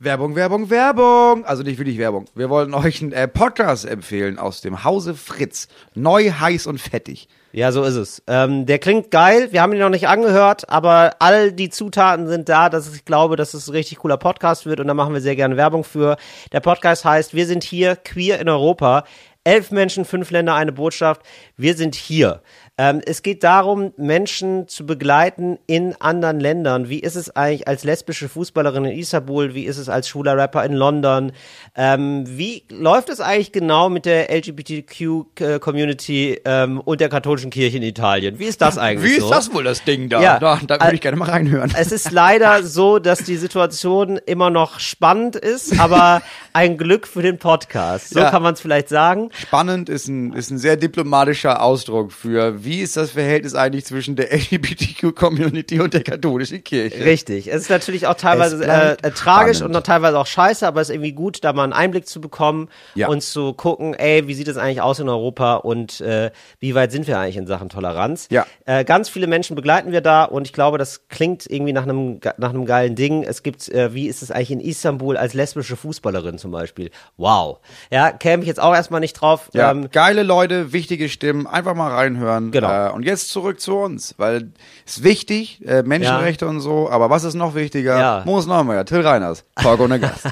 Werbung, Werbung, Werbung. Also nicht wirklich Werbung. Wir wollen euch einen äh, Podcast empfehlen aus dem Hause Fritz. Neu, heiß und fettig. Ja, so ist es. Ähm, der klingt geil. Wir haben ihn noch nicht angehört, aber all die Zutaten sind da, dass ich glaube, dass es ein richtig cooler Podcast wird und da machen wir sehr gerne Werbung für. Der Podcast heißt Wir sind hier, queer in Europa. Elf Menschen, fünf Länder, eine Botschaft. Wir sind hier. Ähm, es geht darum, Menschen zu begleiten in anderen Ländern. Wie ist es eigentlich als lesbische Fußballerin in Istanbul? Wie ist es als schwuler Rapper in London? Ähm, wie läuft es eigentlich genau mit der LGBTQ-Community ähm, und der katholischen Kirche in Italien? Wie ist das eigentlich Wie ist so? das wohl das Ding da? Ja. Da, da würde ich gerne mal reinhören. Es ist leider so, dass die Situation immer noch spannend ist, aber ein Glück für den Podcast. So Ja. kann man es vielleicht sagen. Spannend ist ein, ist ein sehr diplomatischer Ausdruck für, wie ist das Verhältnis eigentlich zwischen der LGBTQ-Community und der katholischen Kirche? Richtig. Es ist natürlich auch teilweise äh, äh, tragisch und noch teilweise auch scheiße, aber es ist irgendwie gut, da mal einen Einblick zu bekommen Ja. und zu gucken, ey, wie sieht es eigentlich aus in Europa und äh, wie weit sind wir eigentlich in Sachen Toleranz? Ja. Äh, ganz viele Menschen begleiten wir da und ich glaube, das klingt irgendwie nach einem nach einem geilen Ding. Es gibt, äh, wie ist es eigentlich in Istanbul als lesbische Fußballerin zum Beispiel? Wow. Ja, käme ich jetzt auch erstmal nicht drauf. Ja, Ähm, geile Leute, wichtige Stimmen, einfach mal reinhören. Genau. Äh, und jetzt zurück zu uns, weil es ist wichtig, äh, Menschenrechte und so, aber was ist noch wichtiger? Ja. Moos Neumeier, Till Reiners, Talk ohne Gast.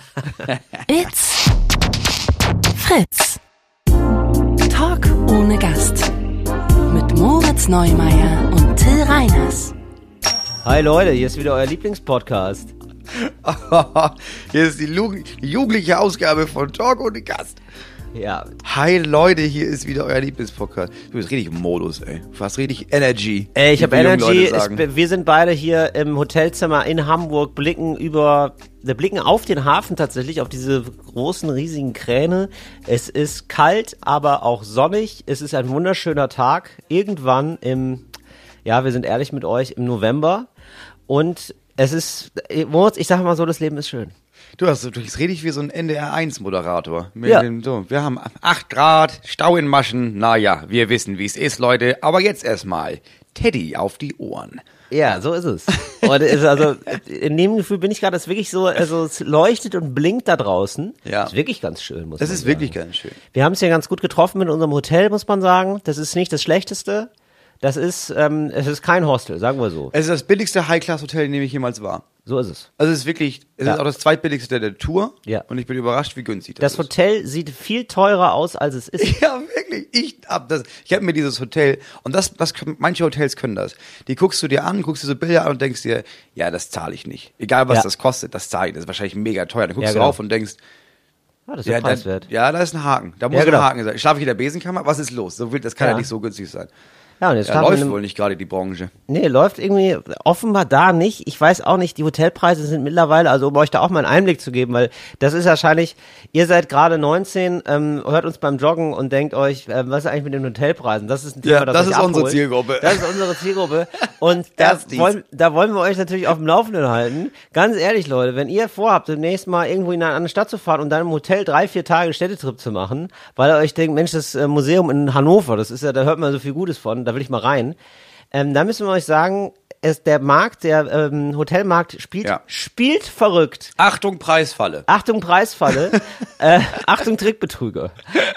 It's Fritz. Talk ohne Gast. Mit Moritz Neumeier und Till Reiners. hi Leute, hier ist wieder euer Lieblingspodcast. hier ist die jugendliche Ausgabe von Talk ohne Gast. Ja, Hi Leute, hier ist wieder euer Lieblingspodcast. Du bist richtig im Modus, ey. Du hast richtig Energy. Ey, ich habe Energy. Es, wir sind beide hier im Hotelzimmer in Hamburg, blicken über, wir blicken auf den Hafen tatsächlich, auf diese großen, riesigen Kräne. Es ist kalt, aber auch sonnig. Es ist ein wunderschöner Tag. Irgendwann im, ja, wir sind ehrlich mit euch, im November. Und es ist, Moritz, ich sag mal so, das Leben ist schön. Du hast, du bist richtig wie so ein NDR1-Moderator. Mit Ja. dem- So, wir haben 8 Grad, Stau in Maschen. Naja, wir wissen, wie es ist, Leute. Aber jetzt erstmal Teddy auf die Ohren. Ja, so ist es. Und es ist also in dem Gefühl bin ich gerade, es ist wirklich so, also es leuchtet und blinkt da draußen. Ja. ist wirklich ganz schön, muss Das man ist sagen. wirklich ganz schön. Wir haben es ja ganz gut getroffen mit unserem Hotel, muss man sagen. Das ist nicht das Schlechteste. Das ist, ähm, es ist kein Hostel, sagen wir so. Es ist das billigste High-Class-Hotel, in dem ich jemals war. So ist es. Also es ist wirklich, es Ja. ist auch das zweitbilligste der Tour. Ja. Und ich bin überrascht, wie günstig Das das, ist. Hotel sieht viel teurer aus, als es ist. Ja, wirklich. Ich hab das. Ich habe mir dieses Hotel und das, das manche Hotels können das. Die guckst du dir an, guckst dir so Bilder an und denkst dir, ja, das zahle ich nicht. Egal was Ja. das kostet, das zahle ich. Das ist wahrscheinlich mega teuer. Dann guckst Ja, du genau. drauf und denkst, Ah, das ist ja, ja, da, preiswert. ja, da ist ein Haken. Da muss Ja, genau. ein Haken sein. Schlafe ich in der Besenkammer? Was ist los? So wild, das kann ja. Ja. nicht so günstig sein. Ja, und jetzt Ja, läuft einem- wohl nicht gerade die Branche. Nee, läuft irgendwie offenbar da nicht. Ich weiß auch nicht, die Hotelpreise sind mittlerweile, also um euch da auch mal einen Einblick zu geben, weil das ist wahrscheinlich, ihr seid gerade 19, ähm, hört uns beim Joggen und denkt euch, ähm, was ist eigentlich mit den Hotelpreisen? Das ist ein Thema, Ja, das, das ist unsere abholt. Zielgruppe. Das ist unsere Zielgruppe. Und da wollen, da wollen wir euch natürlich auf dem Laufenden halten. Ganz ehrlich, Leute, wenn ihr vorhabt, demnächst mal irgendwo in eine andere Stadt zu fahren und dann im Hotel drei, vier Tage Städtetrip zu machen, weil ihr euch denkt, Mensch, das äh, Museum in Hannover, das ist ja, da hört man so viel Gutes von, da will ich mal rein. Ähm, da müssen wir euch sagen, es, der Markt, der ähm, Hotelmarkt spielt, Ja. spielt verrückt. Achtung, Preisfalle. Achtung Preisfalle, äh, Achtung Trickbetrüger.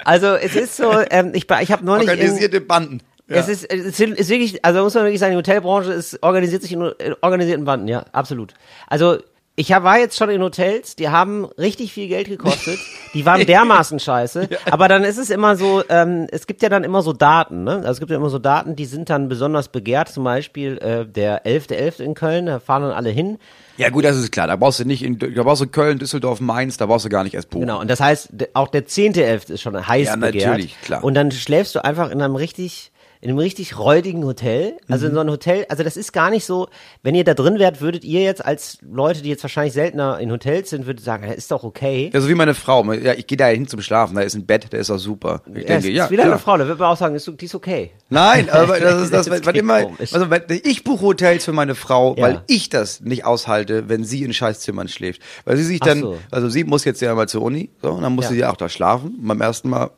Also es ist so, ähm, ich, ich habe neulich in, Organisierte Banden. es ist, es ist wirklich, also muss man wirklich sagen, die Hotelbranche ist, organisiert sich in, in organisierten Banden, ja, absolut. Also, ich hab, war jetzt schon in Hotels, die haben richtig viel Geld gekostet, die waren dermaßen scheiße, aber dann ist es immer so, ähm, es gibt ja dann immer so Daten, ne? Also es gibt ja immer so Daten, die sind dann besonders begehrt, zum Beispiel äh, der 11.11. in Köln, da fahren dann alle hin. Ja gut, das ist klar. Da brauchst du nicht in, da brauchst du Köln, Düsseldorf, Mainz, da brauchst du gar nicht erst buchen. Genau, und das heißt, auch der 10.11. ist schon heiß Ja, begehrt. natürlich, klar. Und dann schläfst du einfach in einem richtig, in einem richtig räudigen Hotel. Also Mhm. in so einem Hotel, also das ist gar nicht so, wenn ihr da drin wärt, würdet ihr jetzt als Leute, die jetzt wahrscheinlich seltener in Hotels sind, würdet sagen, ja, ist doch okay. Ja, so wie meine Frau. Ja, ich gehe da hin zum Schlafen, da ist ein Bett, der ist auch super. Ich Ja, denke, ist ja, wieder klar. eine Frau, da wird man auch sagen, ist, die ist okay. Nein, aber das ist das, Das was immer, also ich buche Hotels für meine Frau, Ja. weil ich das nicht aushalte, wenn sie in Scheißzimmern schläft. Weil sie sich dann, so. also sie muss jetzt ja mal zur Uni, so, und dann musste Ja. sie auch da schlafen, beim ersten Mal.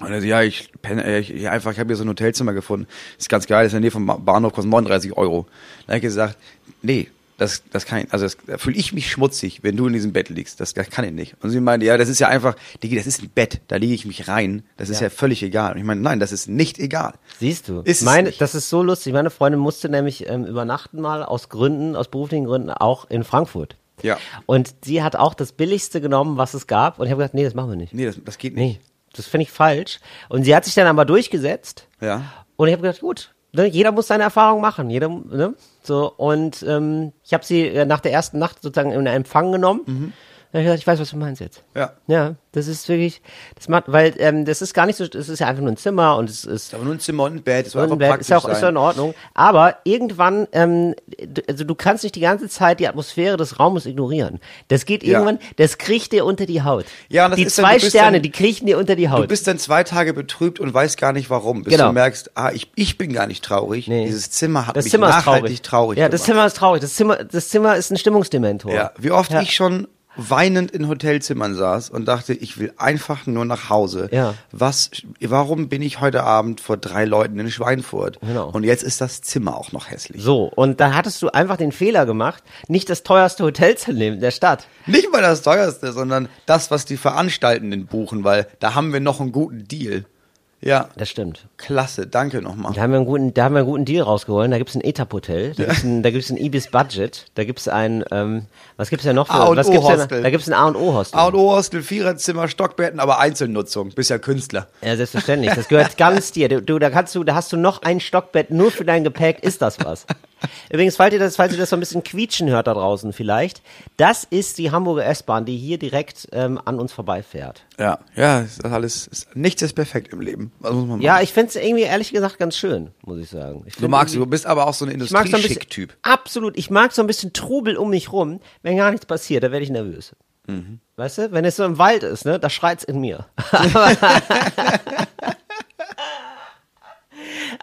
Und er so, ja, ich penne, äh, ich, ich einfach, ich habe hier so ein Hotelzimmer gefunden. Ist ganz geil, ist in der Nähe vom Ba- Bahnhof, kostet 39 Euro. Dann habe ich gesagt, nee, das, das kann ich, also das, da fühle ich mich schmutzig, wenn du in diesem Bett liegst. Das, das kann ich nicht. Und sie meinte, ja, das ist ja einfach, Digi, das ist ein Bett, da lege ich mich rein. Das ist ja. Ja. völlig egal. Und ich meine, nein, das ist nicht egal. Siehst du? Ist Meine, nicht. das ist so lustig. Meine Freundin musste nämlich ähm, übernachten mal aus Gründen, aus beruflichen Gründen, auch in Frankfurt. Ja. Und sie hat auch das Billigste genommen, was es gab. Und ich habe gesagt, nee, das machen wir nicht. Nee, das, das geht nicht. Nee, das finde ich falsch. Und sie hat sich dann aber durchgesetzt. Ja. Und ich habe gedacht, gut, ne, jeder muss seine Erfahrung machen. Jeder, ne? So, und ähm, ich habe sie äh, nach der ersten Nacht sozusagen in Empfang genommen. Mhm. Dann hab ich gesagt, ich weiß, was du meinst jetzt. Ja. Ja, das ist wirklich, das macht, weil ähm, das ist gar nicht so, es ist ja einfach nur ein Zimmer und es ist Aber nur ein Zimmer und ein Bett, das soll und einfach Bett praktisch ist ja auch, sein. ist ja in Ordnung. Aber irgendwann, ähm, also du kannst nicht die ganze Zeit die Atmosphäre des Raumes ignorieren. Das geht Ja. irgendwann, das kriecht dir unter die Haut. Ja, und das die ist dann- zwei bist Sterne, dann- die kriechen dir unter die Haut. Du bist dann zwei Tage betrübt und weißt gar nicht warum. Bis Genau. du merkst, ah, ich, ich bin gar nicht traurig. Nee. Dieses Zimmer hat das mich Zimmer nachhaltig traurig. traurig, ja, das gemacht. Zimmer ist traurig. Das Zimmer, das Zimmer ist ein Stimmungsdementor. Ja, wie oft Ja. ich schon weinend in Hotelzimmern saß und dachte, ich will einfach nur nach Hause. Ja. Was, warum bin ich heute Abend vor drei Leuten in Schweinfurt? Genau. Und jetzt ist das Zimmer auch noch hässlich. So, und da hattest du einfach den Fehler gemacht, nicht das teuerste Hotel zu nehmen der Stadt. Nicht mal das teuerste, sondern das, was die Veranstaltenden buchen, weil da haben wir noch einen guten Deal. Ja, Das stimmt. klasse, danke nochmal. Da haben wir einen guten, da haben wir einen guten Deal rausgeholt. Da gibt's ein Etap-Hotel, da gibt's ein, da gibt's ein Ibis Budget, da gibt's ein, ähm, was gibt's denn noch für, A und was gibt's denn, Hostel. da gibt's ein A und O Hostel. A und O Hostel, Viererzimmer, Stockbetten, aber Einzelnutzung. Bist ja Künstler. Ja, selbstverständlich. Das gehört ganz dir. Du, da kannst du, da hast du noch ein Stockbett nur für dein Gepäck. Ist das was? Übrigens, falls ihr das, falls ihr das so ein bisschen quietschen hört da draußen vielleicht, das ist die Hamburger S-Bahn, die hier direkt ähm, an uns vorbeifährt. Ja, ja, ist das alles, ist, nichts ist perfekt im Leben. Ja, ich find's irgendwie ehrlich gesagt ganz schön, muss ich sagen. Ich du magst, du bist aber auch so ein mag so Industrieschick-Typ. absolut, ich mag so ein bisschen Trubel um mich rum. Wenn gar nichts passiert, da werde ich nervös. Mhm. Weißt du, wenn es so im Wald ist, ne, da schreit's in mir.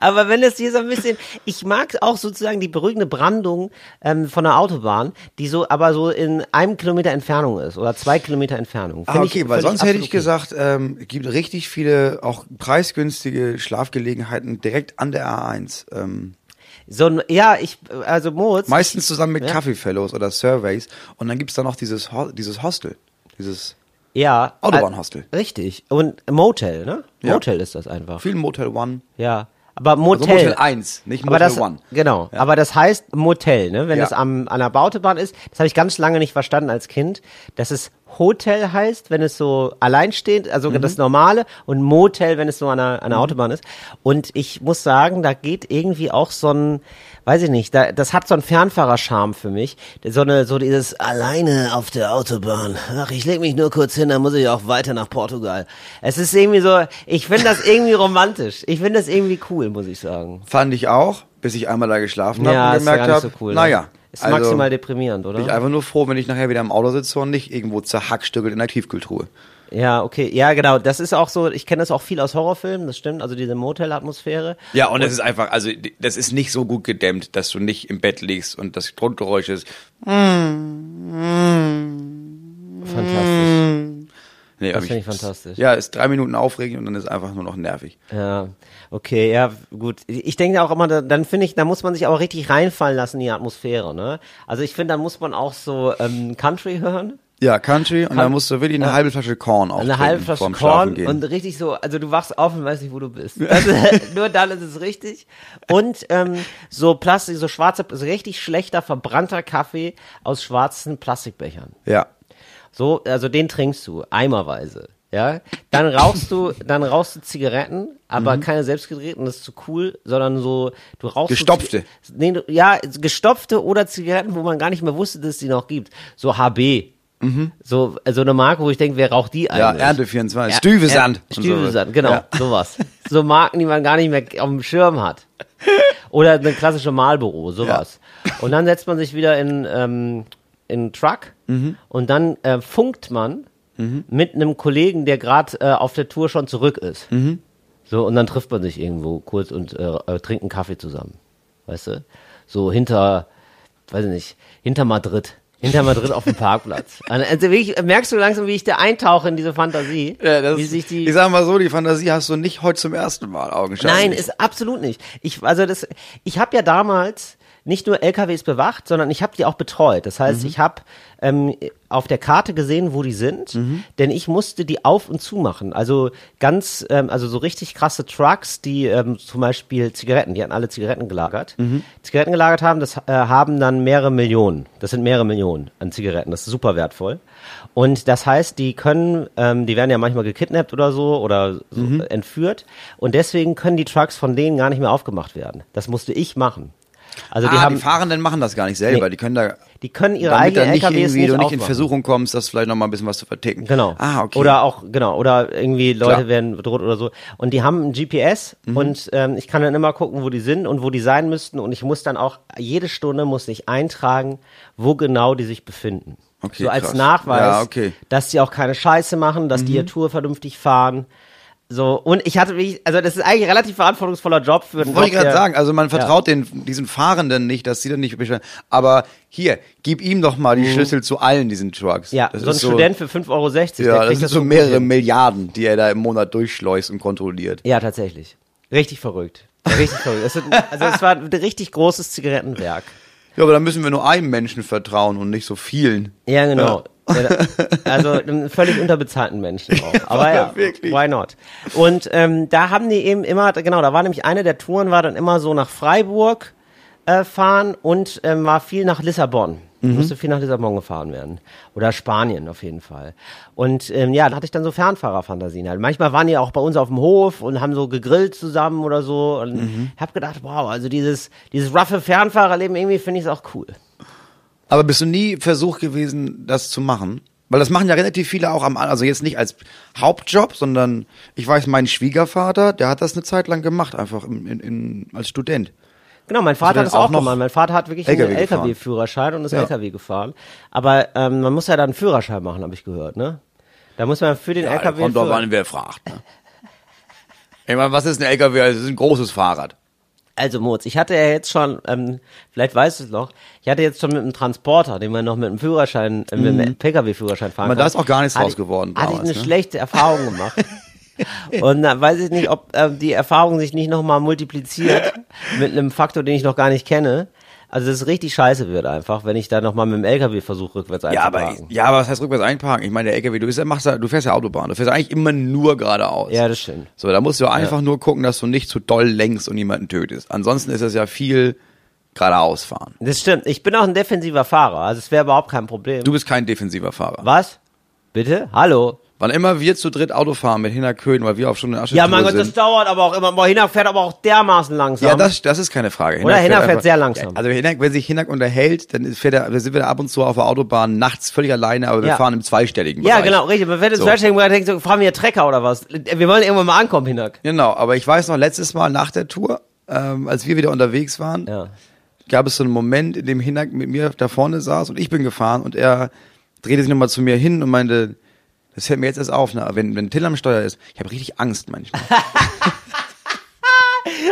Aber wenn es hier so ein bisschen, ich mag auch sozusagen die beruhigende Brandung ähm, von der Autobahn, die so, aber so in einem Kilometer Entfernung ist oder zwei Kilometer Entfernung. Ah, okay, ich, weil sonst hätte absolut ich gesagt, ähm, gibt richtig viele auch preisgünstige Schlafgelegenheiten direkt an der A1. Ähm, So, ein- ja, ich, also Moritz. meistens zusammen mit Ja. Kaffeefellows oder Surveys. Und dann gibt's da noch dieses, Ho dieses Hostel. Dieses ja. Autobahnhostel. Richtig. Und Motel, ne? Ja. Motel ist das einfach. viel Motel One. Ja. Aber Motel. Also Motel 1, nicht aber Motel das, One. Genau. Aber das heißt Motel, ne? Wenn Ja. es am, an der Bautobahn ist. Das habe ich ganz lange nicht verstanden als Kind, dass es Hotel heißt, wenn es so alleinstehend, also Mhm. das Normale und Motel, wenn es so an der, an der Autobahn ist. Und ich muss sagen, da geht irgendwie auch so ein, weiß ich nicht, da, das hat so einen Fernfahrerscharme für mich. So eine, so dieses alleine auf der Autobahn. Ach, ich leg mich nur kurz hin, dann muss ich auch weiter nach Portugal. Es ist irgendwie so, ich finde das irgendwie romantisch. Ich finde das irgendwie cool, muss ich sagen. Fand ich auch, bis ich einmal da geschlafen habe Ja, und gemerkt habe, so cool. naja. ne? Ist also maximal deprimierend, oder? bin ich einfach nur froh, wenn ich nachher wieder im Auto sitze und nicht irgendwo zerhackstückelt in der Tiefkühltruhe. Ja, okay. Ja, genau. Das ist auch so, ich kenne das auch viel aus Horrorfilmen, das stimmt. Also diese Motel-Atmosphäre. Ja, und es ist einfach, also das ist nicht so gut gedämmt, dass du nicht im Bett liegst und das Grundgeräusch ist. Fantastisch. Nee, Das finde ich fantastisch. Ja, ist drei Minuten aufregend und dann ist einfach nur noch nervig. Ja, okay, ja, gut. Ich denke auch immer, da- dann finde ich, da muss man sich aber richtig reinfallen lassen in die Atmosphäre, ne? Also ich finde, dann muss man auch so ähm, Country hören. Ja, Country und dann musst du wirklich eine halbe Flasche Korn Eine auftreten halbe Flasche Korn und richtig so, also du wachst auf und weißt nicht, wo du bist. Ist, nur dann ist es richtig. Und ähm, so Plastik, so schwarze, so richtig schlechter, verbrannter Kaffee aus schwarzen Plastikbechern. Ja. So, also den trinkst du eimerweise. Ja, dann rauchst du, dann rauchst du Zigaretten, aber keine selbstgedrehten, das ist zu cool, sondern so, du rauchst so Gestopfte. Ziga- nee, du, ja, gestopfte oder Zigaretten, wo man gar nicht mehr wusste, dass es die noch gibt. So HB. So, so eine Marke, wo ich denke, wer raucht die Ja, eigentlich? Ernte 24. Ja, Stüvesand. ja, und Stüvesand, so. genau, Ja. sowas. So Marken, die man gar nicht mehr auf dem Schirm hat. Oder eine klassische Malbüro, sowas. Und dann setzt man sich wieder in, ähm, in einen Truck Mhm. und dann äh, funkt man mit einem Kollegen, der gerade äh, auf der Tour schon zurück ist. Mhm. So, und dann trifft man sich irgendwo kurz und äh, äh, trinkt einen Kaffee zusammen. Weißt du? So hinter, weiß ich nicht, hinter Madrid. Hinter Madrid auf dem Parkplatz. Also wirklich, merkst du langsam, wie ich da eintauche in diese Fantasie? Ja, das, wie sich die, ich sag mal so, die Fantasie hast du nicht heute zum ersten Mal augenscheinlich. Nein, ist absolut nicht. Ich also das ich habe ja damals nicht nur LKWs bewacht, sondern ich habe die auch betreut. Das heißt, ich habe ähm, auf der Karte gesehen, wo die sind, denn ich musste die auf und zu machen. Also ganz, ähm, also so richtig krasse Trucks, die ähm, zum Beispiel Zigaretten, die hatten alle Zigaretten gelagert, Zigaretten gelagert haben, das äh, haben dann mehrere Millionen. Das sind mehrere Millionen an Zigaretten. Das ist super wertvoll. Und das heißt, die können, ähm, die werden ja manchmal gekidnappt oder so oder so Mhm. entführt. Und deswegen können die Trucks von denen gar nicht mehr aufgemacht werden. Das musste ich machen. Also die ah, haben, die Fahrenden machen das gar nicht selber. Nee. Die können da, die können ihre eigenen nicht LKWs nicht du nicht in. Versuchung kommst, das vielleicht noch mal ein bisschen was zu verticken. Genau. Ah, okay. Oder auch, genau, oder irgendwie Leute Klar. werden bedroht oder so. Und die haben ein GPS Mhm. und ähm, ich kann dann immer gucken, wo die sind und wo die sein müssten. Und ich muss dann auch, jede Stunde muss ich eintragen, wo genau die sich befinden. Okay, so als krass. Nachweis, Ja, okay. Mhm. dass sie auch keine Scheiße machen, dass die ihr Tour vernünftig fahren. So, und ich hatte wirklich, also das ist eigentlich ein relativ verantwortungsvoller Job für einen Wollte ich gerade sagen, also man vertraut den, diesen Fahrenden nicht, dass sie dann nicht bestellen. Aber hier, gib ihm doch mal die Schlüssel zu allen diesen Trucks. Mhm. Ja, das so ein ist Student für 5,60 Euro, Ja, das sind das so mehrere hin. Milliarden, die er da im Monat durchschleust und kontrolliert. Ja, tatsächlich. Richtig verrückt. Richtig verrückt. Es sind, also es war ein richtig großes Zigarettenwerk. Ja, aber dann müssen wir nur einem Menschen vertrauen und nicht so vielen. Ja, genau. Also einem völlig unterbezahlten Menschen auch. Aber ja, wirklich. why not? Und ähm, da haben die eben immer, genau, da war nämlich eine der Touren, war dann immer so nach Freiburg äh, fahren und ähm, war viel nach Lissabon. Musste viel nach Lissabon gefahren werden. Oder Spanien auf jeden Fall. Und ähm, ja, da hatte ich dann so Fernfahrerfantasien halt. Manchmal waren die auch bei uns auf dem Hof und haben so gegrillt zusammen oder so. Und hab gedacht, wow, also dieses, dieses roughe Fernfahrerleben, irgendwie finde ich es auch cool. Aber bist du nie versucht gewesen, das zu machen? Weil das machen ja relativ viele auch am, also jetzt nicht als Hauptjob, sondern ich weiß, mein Schwiegervater, der hat das eine Zeit lang gemacht, einfach in, in, in, als Student. Genau, mein Vater dann hat das auch, gemacht. Mein Vater hat wirklich LKW einen. LKW-Führerschein und ist Ja. LKW gefahren. Aber ähm, man muss ja dann einen Führerschein machen, habe ich gehört, ne? Da muss man für den Ja, LKW. kommt Führer- an, wer fragt. Ne? Ich meine, was ist ein LKW? Das ist ein großes Fahrrad. Also Moritz, ich hatte ja jetzt schon, ähm, vielleicht weißt du es noch, ich hatte jetzt schon mit einem Transporter, den man noch mit einem Führerschein, äh, mit einem PKW-Führerschein fahren Aber kann. da ist auch gar nichts hatte draus ich- geworden Hatte ich eine ne? schlechte Erfahrung gemacht. Und dann weiß ich nicht, ob ähm, die Erfahrung sich nicht nochmal multipliziert mit einem Faktor, den ich noch gar nicht kenne. Also dass es richtig scheiße wird einfach, wenn ich da nochmal mit dem LKW versuche, rückwärts Ja, aber, einzuparken. ja, aber was heißt rückwärts einparken? Ich meine, der LKW, du, bist, ja- machst ja, du fährst ja Autobahn, du fährst eigentlich immer nur geradeaus. Ja, das stimmt. So, da musst du einfach nur gucken, dass du nicht zu doll lenkst und jemanden tötest. Ansonsten ist es ja viel geradeaus fahren. Das stimmt. Ich bin auch ein defensiver Fahrer, also es wäre überhaupt kein Problem. Du bist kein defensiver Fahrer. Was? Bitte? Hallo? Wann immer wir zu dritt Auto fahren mit Hinterkön, weil wir auf schon eine Asche Ja, mein Gott, das sind. dauert aber auch immer. Boah, Hinak fährt aber auch dermaßen langsam. Ja, das, das ist keine Frage. Oder Hinak fährt einfach- sehr langsam. Also Hinak, wenn sich Hinak unterhält, dann fährt er, wir sind wir ab und zu auf der Autobahn nachts völlig alleine, aber wir Ja. fahren im zweistelligen ja, Bereich. genau, richtig. Man fährt ins So. Falschdenken und denkt so, fahren wir hier Trecker oder was? Wir wollen irgendwann mal ankommen, Hinak. Genau, aber ich weiß noch, letztes Mal nach der Tour, ähm, als wir wieder unterwegs waren, Ja. gab es so einen Moment, in dem Hinak mit mir da vorne saß und ich bin gefahren und er drehte sich nochmal zu mir hin und meinte, das fällt mir jetzt erst auf, ne? wenn, wenn Till am Steuer ist, ich habe richtig Angst manchmal.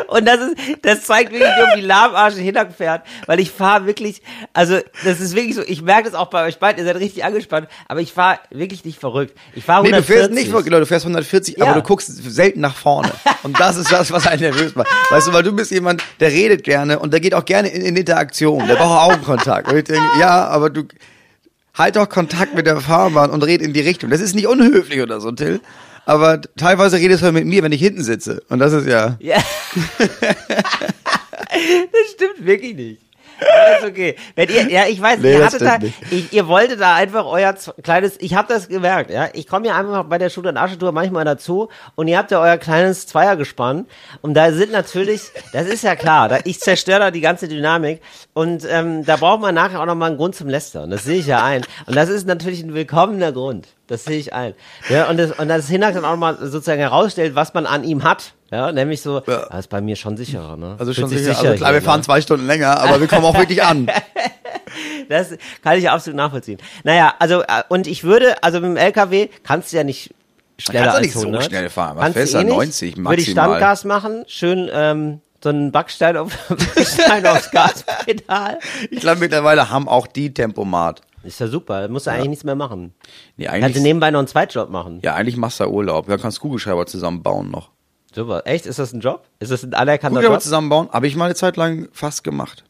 Und das ist, das zeigt wirklich, wie um die lahmarsche Hinak fährt, weil ich fahre wirklich, also das ist wirklich so, ich merke das auch bei euch beiden, ihr seid richtig angespannt, aber ich fahre wirklich nicht verrückt. Ich fahre Nee, du 140. fährst nicht wirklich, du fährst 140, Ja. aber du guckst selten nach vorne. Und das ist das, was einen nervös macht. Weißt du, weil du bist jemand, der redet gerne und der geht auch gerne in, in Interaktion. Der braucht Augenkontakt. Und ich denke, ja, aber du halt doch Kontakt mit der Fahrbahn und red in die Richtung. Das ist nicht unhöflich oder so, Till. Aber teilweise redest du mit mir, wenn ich hinten sitze. Und das ist ja. Ja. das stimmt wirklich nicht. Ist okay. Wenn ihr, ja, ich weiß, Nee, ihr hattet da, ich, ihr wolltet da einfach euer kleines, ich habe das gemerkt, ja. Ich komme ja einfach bei der Schule und Aschetour manchmal dazu und ihr habt ja euer kleines Zweiergespann und da sind natürlich, das ist ja klar, da, ich zerstöre da die ganze Dynamik und ähm, da braucht man nachher auch nochmal einen Grund zum Lästern, das sehe ich ja ein. Und das ist natürlich ein willkommener Grund, das sehe ich ein. Ja, und das, und das Hinak dann auch mal sozusagen herausstellt, was man an ihm hat, ja, nämlich so, Ja. das ist bei mir schon sicherer, ne? Also Fühlt schon sich sicher. Also klar, wir fahren ne? zwei Stunden länger, aber wir kommen auch wirklich an. Das kann ich absolut nachvollziehen. Naja, also, äh, und ich würde, also mit dem LKW kannst du ja nicht schneller kannst ja als nicht so 100. schnell fahren. Was Kannst du eh da? nicht. 90 Würde ich maximal. Standgas machen, schön, ähm, so einen Backstein, auf, Backstein aufs Gaspedal. Ich glaube, mittlerweile haben auch die Tempomat. Ist ja super, da musst du eigentlich nichts mehr machen. Nee, Kannst du eigentlich, nebenbei noch einen Zweitjob machen. ja, eigentlich machst du da Urlaub. Da kannst du Kugelschreiber zusammenbauen noch. Super. Echt? Ist das ein Job? Ist das ein anerkannter Job? zusammenbauen, habe ich mal eine Zeit lang fast gemacht.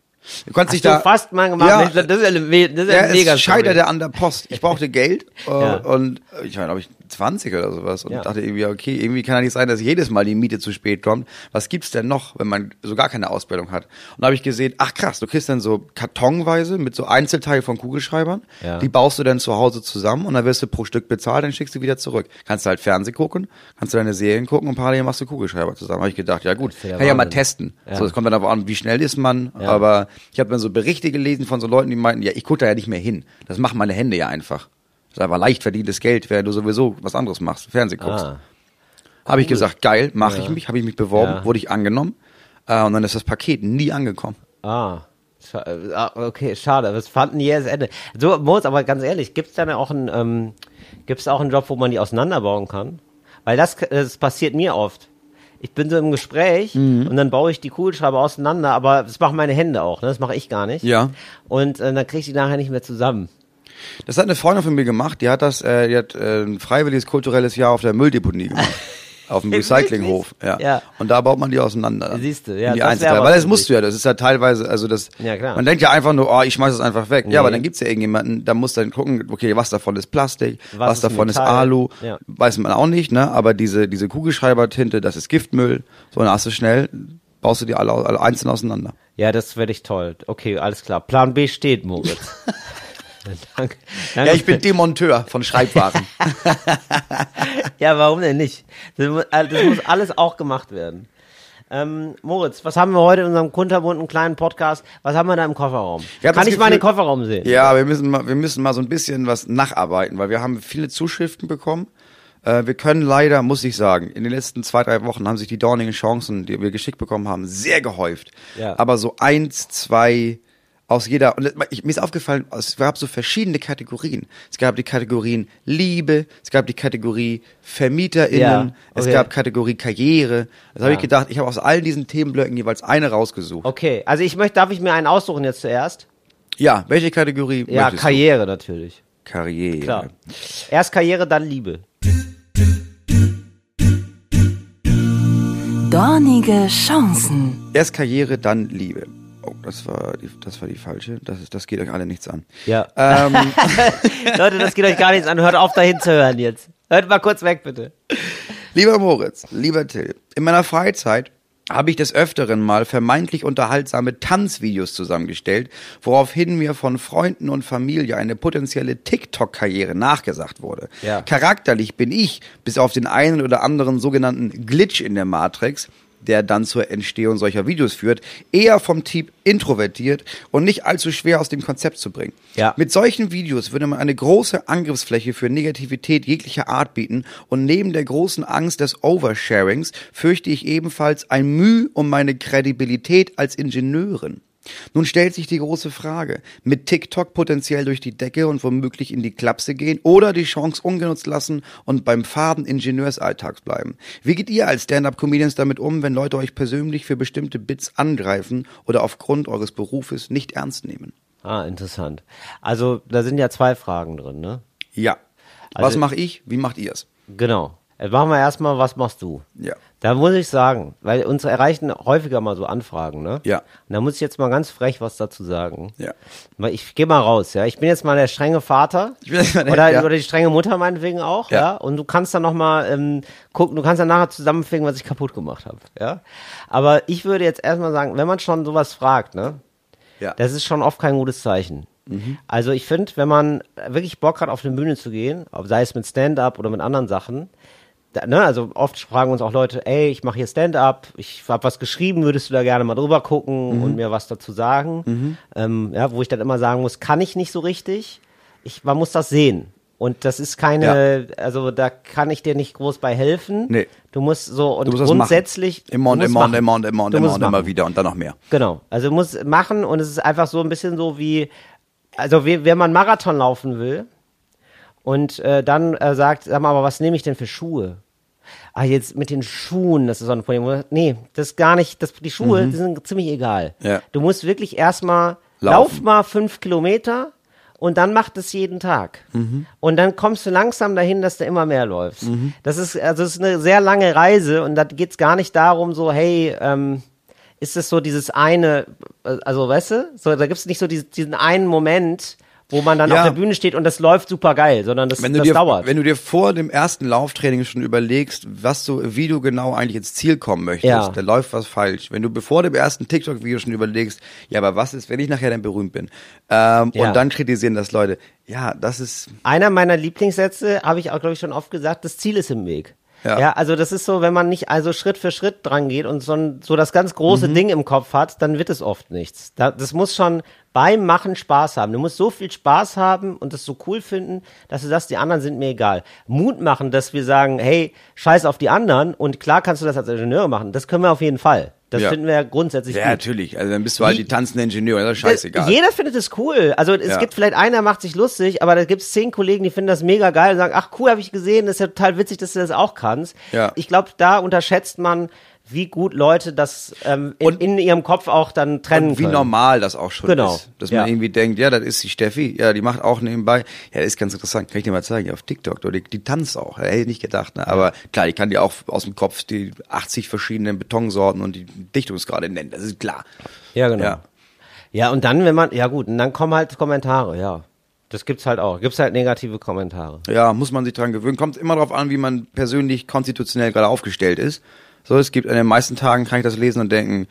Du kannst dich da fast mal gemacht. Ja, Mensch, das ist ja eine, das ist ja ja, mega es scheiterte an der Post. Ich brauchte Geld äh, Ja. und äh, ich war, glaube ich, 20 oder sowas und Ja. dachte irgendwie, okay, irgendwie kann ja nicht sein, dass jedes Mal die Miete zu spät kommt. Was gibt's denn noch, wenn man so gar keine Ausbildung hat? Und da habe ich gesehen, ach krass, du kriegst dann so kartonweise mit so Einzelteilen von Kugelschreibern. Ja. Die baust du dann zu Hause zusammen und dann wirst du pro Stück bezahlt, dann schickst du wieder zurück. Kannst du halt Fernsehen gucken, kannst du deine Serien gucken und parallel machst du Kugelschreiber zusammen. Habe ich gedacht, ja gut, kann ja mal Wahnsinn. testen. Ja. So, es kommt dann aber an, wie schnell ist man. Aber ich habe dann so Berichte gelesen von so Leuten, die meinten, ja, ich gucke da ja nicht mehr hin. Das machen meine Hände ja einfach. Das ist einfach leicht verdientes Geld, während du sowieso was anderes machst, Fernsehen guckst. Ah. Habe ich gesagt, geil, mache ich mich, habe ich mich beworben, Ja. wurde ich angenommen. Äh, und dann ist das Paket nie angekommen. Ah. Scha- äh, ah, Okay, schade, aber es fand ein jähes Ende. So, Moritz, aber ganz ehrlich, gibt's dann auch einen, ähm, gibt's auch einen Job, wo man die auseinanderbauen kann? Weil das, das passiert mir oft. Ich bin so im Gespräch Mhm. und dann baue ich die Kugelschreiber auseinander, aber das machen meine Hände auch, ne? Das mache ich gar nicht. Ja. Und äh, dann kriege ich die nachher nicht mehr zusammen. Das hat eine Freundin von mir gemacht, die hat das, äh, die hat äh, ein freiwilliges kulturelles Jahr auf der Mülldeponie gemacht. auf dem Recyclinghof, ja. Ja. Und da baut man die auseinander. Siehst du, ja, die das Einzelteile. Weil das musst du ja, das ist ja teilweise, also das, Ja, klar. man denkt ja einfach nur, oh, ich schmeiß es einfach weg. Nee. Ja, aber dann gibt's ja irgendjemanden, da muss dann gucken, okay, was davon ist Plastik, Was was, ist davon ist Metall? Alu, Ja. weiß man auch nicht, ne, aber diese, diese Kugelschreibertinte, das ist Giftmüll, so, dann hast du schnell, baust du die alle, alle einzeln auseinander. Ja, das werde ich toll. Okay, alles klar. Plan B steht, Moritz. danke, danke Ja, ich bin Demonteur von Schreibwaren. Ja, warum denn nicht? Das muss, äh, das muss alles auch gemacht werden. Ähm, Moritz, was haben wir heute in unserem kunterbunten kleinen Podcast? Was haben wir da im Kofferraum? Kann ich mal den Gefühl- Kofferraum sehen? Ja, wir müssen mal, wir müssen mal so ein bisschen was nacharbeiten, weil wir haben viele Zuschriften bekommen. Äh, wir können leider, muss ich sagen, in den letzten zwei, drei Wochen haben sich die dornigen Chancen, die wir geschickt bekommen haben, sehr gehäuft. Ja. Aber so eins, zwei aus jeder, und ich, mir ist aufgefallen, es gab so verschiedene Kategorien. Es gab die Kategorien Liebe, es gab die Kategorie VermieterInnen, Ja, es okay. gab Kategorie Karriere. Das habe Ja. ich gedacht, ich habe aus all diesen Themenblöcken jeweils eine rausgesucht. Okay, also ich möchte, darf ich mir einen aussuchen jetzt zuerst? Ja, welche Kategorie Ja, Karriere natürlich. du? Karriere. Klar. Erst Karriere, dann Liebe. Dornige Chancen. Erst Karriere, dann Liebe. Das war die, das war die falsche. Das, das geht euch alle nichts an. Ja. Ähm, Leute, das geht euch gar nichts an. Hört auf, dahin zu hören jetzt. Hört mal kurz weg, bitte. lieber Moritz, lieber Till, in meiner Freizeit habe ich des Öfteren mal vermeintlich unterhaltsame Tanzvideos zusammengestellt, woraufhin mir von Freunden und Familie eine potenzielle TikTok-Karriere nachgesagt wurde. Ja. Charakterlich bin ich, bis auf den einen oder anderen sogenannten Glitch in der Matrix, der dann zur Entstehung solcher Videos führt, eher vom Typ introvertiert und nicht allzu schwer aus dem Konzept zu bringen. Ja. Mit solchen Videos würde man eine große Angriffsfläche für Negativität jeglicher Art bieten und neben der großen Angst des Oversharings fürchte ich ebenfalls ein Mühe um meine Kredibilität als Ingenieurin. Nun stellt sich die große Frage, mit TikTok potenziell durch die Decke und womöglich in die Klapse gehen oder die Chance ungenutzt lassen und beim faden Ingenieursalltags bleiben. Wie geht ihr als Stand-Up-Comedians damit um, wenn Leute euch persönlich für bestimmte Bits angreifen oder aufgrund eures Berufes nicht ernst nehmen? Ah, interessant. Also, da sind ja zwei Fragen drin, ne? Ja. Also- Was mache ich? Wie macht ihr es? Genau. Jetzt machen wir erstmal, was machst du? Ja. Da muss ich sagen, weil uns erreichen häufiger mal so Anfragen, ne? Ja. Und da muss ich jetzt mal ganz frech was dazu sagen. Ja. Weil ich gehe mal raus, ja. Ich bin jetzt mal der strenge Vater. Ich bin jetzt mal der- oder, ja. oder die strenge Mutter meinetwegen auch, ja. Ja. Und du kannst dann nochmal ähm, gucken, du kannst dann nachher zusammenfügen, was ich kaputt gemacht habe, ja. Aber ich würde jetzt erstmal sagen, wenn man schon sowas fragt, ne? Ja. Das ist schon oft kein gutes Zeichen. Also ich finde, wenn man wirklich Bock hat, auf eine Bühne zu gehen, sei es mit Stand-up oder mit anderen Sachen, da, ne, also oft fragen uns auch Leute, ey, ich mache hier Stand-up, ich habe was geschrieben, würdest du da gerne mal drüber gucken und mir was dazu sagen? Ähm, ja, wo ich dann immer sagen muss, kann ich nicht so richtig. Ich, man muss das sehen. Und das ist keine, also da kann ich dir nicht groß bei helfen. Nee. Du musst so und Du musst grundsätzlich. Immer und du musst immer und immer und immer und Du immer musst und immer wieder und dann noch mehr. Genau. Also muss machen und es ist einfach so ein bisschen so wie, also wie, wenn man Marathon laufen will und äh, dann äh, sagt, sag mal, aber was nehme ich denn für Schuhe? Ah, jetzt mit den Schuhen, das ist so ein Problem. Nee, das ist gar nicht, das, die Schuhe, die sind ziemlich egal. Ja. Du musst wirklich erstmal, lauf mal fünf Kilometer und dann mach das jeden Tag. Und dann kommst du langsam dahin, dass du immer mehr läufst. Das ist, also das ist eine sehr lange Reise und da geht's gar nicht darum, so, hey, ähm, ist es so dieses eine, also weißt du, so, da gibt es nicht so diesen einen Moment, wo man dann Ja. auf der Bühne steht und das läuft super geil, sondern das, Wenn das dir, dauert. wenn du dir vor dem ersten Lauftraining schon überlegst, was du, wie du genau eigentlich ins Ziel kommen möchtest, Ja. dann läuft was falsch. Wenn du bevor dem ersten TikTok-Video schon überlegst, ja, aber was ist, wenn ich nachher dann berühmt bin? Ähm, Ja. Und dann kritisieren das Leute. Ja, das ist, Einer meiner Lieblingssätze habe ich auch, glaube ich, schon oft gesagt, das Ziel ist im Weg. Ja. Ja. also das ist so, wenn man nicht also Schritt für Schritt dran geht und so, ein, so das ganz große Ding im Kopf hat, dann wird es oft nichts. Da, das muss schon beim Machen Spaß haben. Du musst so viel Spaß haben und das so cool finden, dass du sagst, die anderen sind mir egal. Mut machen, dass wir sagen, hey, scheiß auf die anderen und klar kannst du das als Ingenieur machen. Das können wir auf jeden Fall. Das Ja. finden wir ja grundsätzlich ja, gut. natürlich. Also dann bist du halt Wie- die tanzende Ingenieur, das ist scheißegal. Jeder findet es cool. Also es Ja. gibt vielleicht einer, der macht sich lustig, aber da gibt es zehn Kollegen, die finden das mega geil und sagen, ach cool, habe ich gesehen, das ist ja total witzig, dass du das auch kannst. Ja. Ich glaube, da unterschätzt man, wie gut Leute das ähm, in, Und- in ihrem Kopf auch dann trennen Und wie können. normal das auch schon Genau. ist. Dass Ja. man irgendwie denkt, ja, das ist die Steffi, ja, die macht auch nebenbei. Ja, das ist ganz interessant, kann ich dir mal zeigen, auf TikTok, die, die tanzt auch. Hätte ich nicht gedacht, ne? Aber klar, die kann dir auch aus dem Kopf die 80 verschiedenen Betonsorten und die Dichtungsgrade nennen, das ist klar. Ja, genau. Ja. Ja. und dann, wenn man, ja gut, und dann kommen halt Kommentare, ja. Das gibt's halt auch. Gibt's halt negative Kommentare. Ja, muss man sich dran gewöhnen. Kommt immer darauf an, wie man persönlich konstitutionell gerade aufgestellt ist. So, es gibt an den meisten Tagen kann ich das lesen und denken,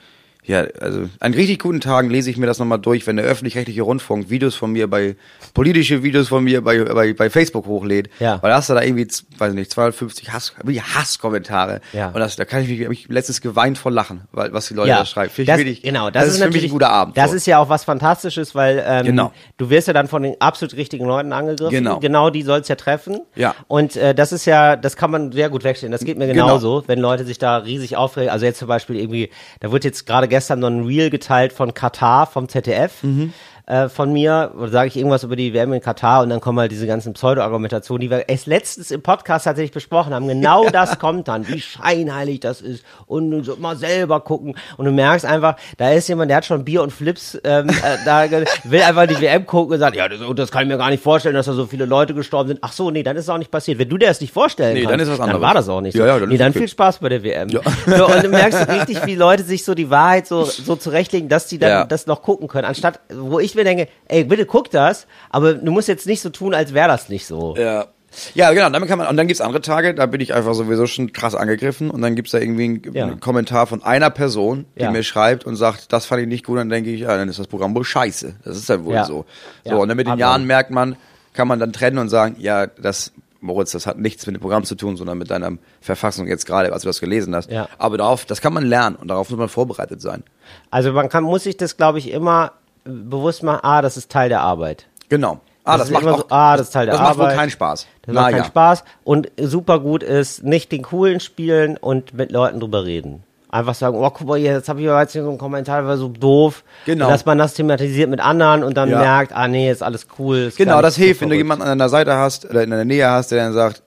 ja, also an richtig guten Tagen lese ich mir das nochmal durch, wenn der öffentlich-rechtliche Rundfunk Videos von mir bei, politische Videos von mir bei, bei, bei Facebook hochlädt. Ja. Weil da hast du da irgendwie, weiß nicht, 250 Hass, Hasskommentare. Ja. Und das, da kann ich mich, hab ich letztens geweint vor Lachen, weil, was die Leute ja, da schreiben. Finde ich das, wirklich- genau, das, das ist für mich natürlich ein guter Abend. Das so. ist ja auch was Fantastisches, weil ähm, Genau. du wirst ja dann von den absolut richtigen Leuten angegriffen. Genau. Genau die soll's ja treffen. Ja. Und äh, das ist ja, das kann man sehr gut wegstellen. Das geht mir Genau. genauso, wenn Leute sich da riesig aufregen. Also jetzt zum Beispiel irgendwie, da wird jetzt gerade gestern noch ein Reel geteilt von Katar, vom ZDF. Mhm. Äh, von mir, oder sage ich irgendwas über die WM in Katar und dann kommen halt diese ganzen Pseudo-Argumentationen, die wir erst letztens im Podcast tatsächlich besprochen haben. Genau das kommt dann, wie scheinheilig das ist und sollst mal selber gucken und du merkst einfach, da ist jemand, der hat schon Bier und Flips, ähm, äh, da will einfach die WM gucken und sagt, ja, das, das kann ich mir gar nicht vorstellen, dass da so viele Leute gestorben sind. Ach so, nee, dann ist es auch nicht passiert. Wenn du dir das nicht vorstellen Nee, kannst, dann ist was anderes. war das auch nicht so. Ja, ja, dann nee, dann okay. viel Spaß bei der WM. So, und du merkst richtig, wie Leute sich so die Wahrheit so, so zurechtlegen, dass die dann Ja. das noch gucken können, anstatt, wo ich mir denke, ey, bitte guck das, aber du musst jetzt nicht so tun, als wäre das nicht so. Ja. Ja, genau, damit kann man, und dann gibt's andere Tage, da bin ich einfach sowieso schon krass angegriffen und dann gibt's da irgendwie einen, Ja. einen Kommentar von einer Person, die Ja. mir schreibt und sagt, das fand ich nicht gut, dann denke ich, ja, dann ist das Programm wohl scheiße. Das ist dann wohl Ja. so. So, und dann mit den hat Jahren man. merkt man, kann man dann trennen und sagen, ja, das, Moritz, das hat nichts mit dem Programm zu tun, sondern mit deiner Verfassung jetzt gerade, als du das gelesen hast. Ja. Aber darauf, das kann man lernen und darauf muss man vorbereitet sein. Also man kann, muss sich das, glaube ich, immer bewusst machen, ah, das ist Teil der Arbeit. Genau. Ah, Das das, ist macht auch, so, ah, das ist Teil der das macht wohl Arbeit. keinen Spaß. Das Na macht keinen ja. Spaß. Und super gut ist, nicht den coolen spielen und mit Leuten drüber reden. Einfach sagen, oh, guck mal, jetzt habe ich jetzt hier so einen Kommentar, war so doof. Genau. Und dass man das thematisiert mit anderen und dann Ja. merkt, ah nee, ist alles cool. Ist Genau, das nicht so hilft, wenn du jemanden an deiner Seite hast oder in deiner Nähe hast, der dann sagt,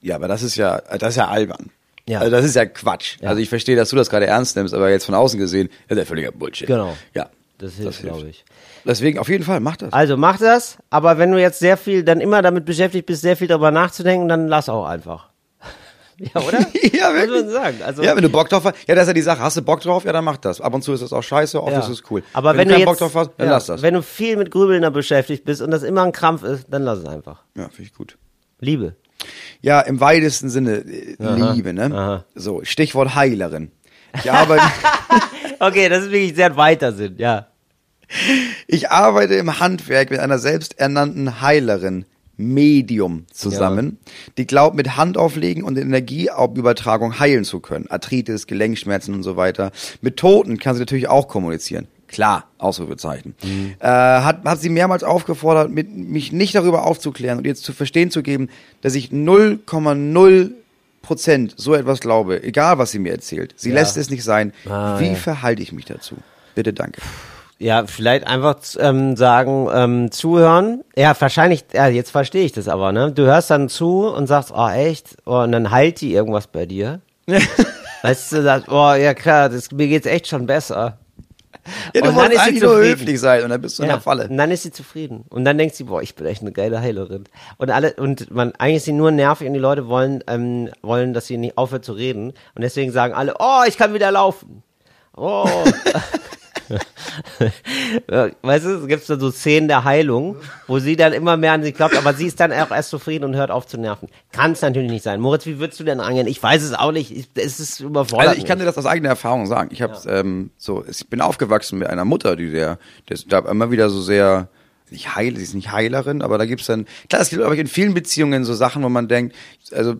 ja, aber das ist ja, das ist ja albern. Ja. Also das ist ja Quatsch. Ja. Also ich verstehe, dass du das gerade ernst nimmst, aber jetzt von außen gesehen, das ist ja völliger Bullshit. Genau. Ja. Das hilft, glaube ich. Deswegen auf jeden Fall, mach das. Also mach das, aber wenn du jetzt sehr viel, dann immer damit beschäftigt bist, sehr viel darüber nachzudenken, dann lass auch einfach. ja, oder? ja, Muss wirklich. man sagen. Also, ja, wenn du Bock drauf hast, ja, das ist ja die Sache. Hast du Bock drauf? Ja, dann mach das. Ab und zu ist das auch scheiße, oft ja. ist es cool. Aber wenn, wenn, du keinen jetzt, Bock drauf hast, dann ja, lass das. Wenn du viel mit Grübeln da beschäftigt bist und das immer ein Krampf ist, dann lass es einfach. ja, finde ich gut. Liebe. Ja, im weitesten Sinne äh, Liebe, ne? aha. So, Stichwort Heilerin. Ich arbeite, Okay, das ist wirklich sehr weiter Sinn, ja. Ich arbeite im Handwerk mit einer selbsternannten Heilerin, Medium zusammen, die glaubt, mit Handauflegen und Energieübertragung heilen zu können. Arthritis, Gelenkschmerzen und so weiter. Mit Toten kann sie natürlich auch kommunizieren. Klar, Ausrufezeichen. Äh, hat, hat sie mehrmals aufgefordert, mit, mich nicht darüber aufzuklären und ihr zu verstehen zu geben, dass ich 0,0 Prozent so etwas glaube, egal was sie mir erzählt. Sie Ja. lässt es nicht sein. Ah, Wie ja. verhalte ich mich dazu? Bitte danke. Ja, vielleicht einfach ähm, sagen, ähm, zuhören. Ja, wahrscheinlich, ja, jetzt verstehe ich das aber, ne? Du hörst dann zu und sagst, oh, echt? Oh, und dann heilt die irgendwas bei dir. weißt du, sagst, oh, ja klar, das, mir geht's echt schon besser. Ja, du Und dann musst ist sie eigentlich nur höflich sein und dann bist du in Ja, der Falle. Und dann ist sie zufrieden. Und dann denkt sie, boah, ich bin echt eine geile Heilerin. Und alle, und man, eigentlich ist sie nur nervig und die Leute wollen, ähm, wollen, dass sie nicht aufhört zu reden. Und deswegen sagen alle, oh, ich kann wieder laufen. Oh. Ja, weißt du, es gibt so Szenen der Heilung, wo sie dann immer mehr an sich glaubt, aber sie ist dann auch erst zufrieden und hört auf zu nerven. Kann es natürlich nicht sein. Moritz, wie würdest du denn angehen? Ich weiß es auch nicht. Ich, es ist überfordert. Also ich kann dir das aus eigener Erfahrung sagen. Ich habe ähm, so, ich bin aufgewachsen mit einer Mutter, die sehr, da immer wieder so sehr nicht heil, sie ist nicht Heilerin, aber da gibt's dann, klar, es gibt aber in vielen Beziehungen so Sachen, wo man denkt, also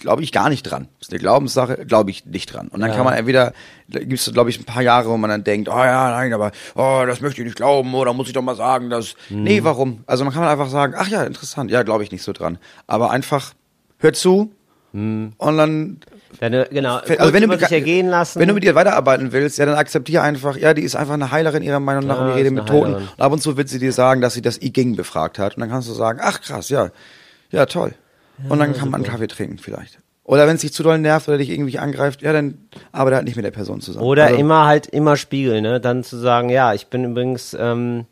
glaube ich gar nicht dran. Das ist eine Glaubenssache, glaube ich nicht dran. Und dann Ja. kann man entweder, gibt es, glaube ich, ein paar Jahre, wo man dann denkt, oh ja, nein, aber oh, das möchte ich nicht glauben, oder muss ich doch mal sagen, dass. Mhm. Nee, warum? Also man kann einfach sagen, ach ja, interessant, ja, glaube ich nicht so dran. Aber einfach, hör zu Mhm. und dann Deine, genau, also wenn du, mit, wenn du mit ihr weiterarbeiten willst, ja, dann akzeptiere einfach, ja, die ist einfach eine Heilerin ihrer Meinung nach Ja, und die eine mit Toten. Und ab und zu wird sie dir sagen, dass sie das I Ging befragt hat. Und dann kannst du sagen, ach krass, ja, ja, toll. Und dann kann man einen Kaffee trinken vielleicht. Oder wenn es dich zu doll nervt oder dich irgendwie angreift, ja, dann arbeite halt nicht mit der Person zusammen. Oder Also, immer halt immer spiegeln, ne? Dann zu sagen, ja, ich bin übrigens, ähm,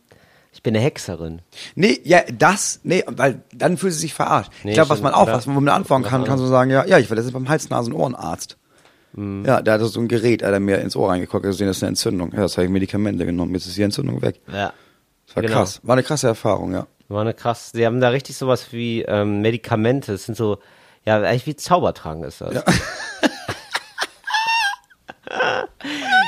ich bin eine Hexerin. Nee, ja, das, nee, weil dann fühlt sie sich verarscht. Nee, ich glaube, was man auch, was man womit anfangen kann, kannst du sagen, ja, ja, ich war letztens beim Hals-Nasen-Ohrenarzt. Mhm. Ja, der hatte so ein Gerät, er hat mir ins Ohr reingeguckt, gesehen, das ist eine Entzündung. Ja, das habe ich Medikamente genommen, jetzt ist die Entzündung weg. Ja. Das war Genau. krass. War eine krasse Erfahrung, ja. War eine krass. Sie haben da richtig sowas wie ähm, Medikamente. Das sind so, ja, eigentlich wie Zaubertrank ist das.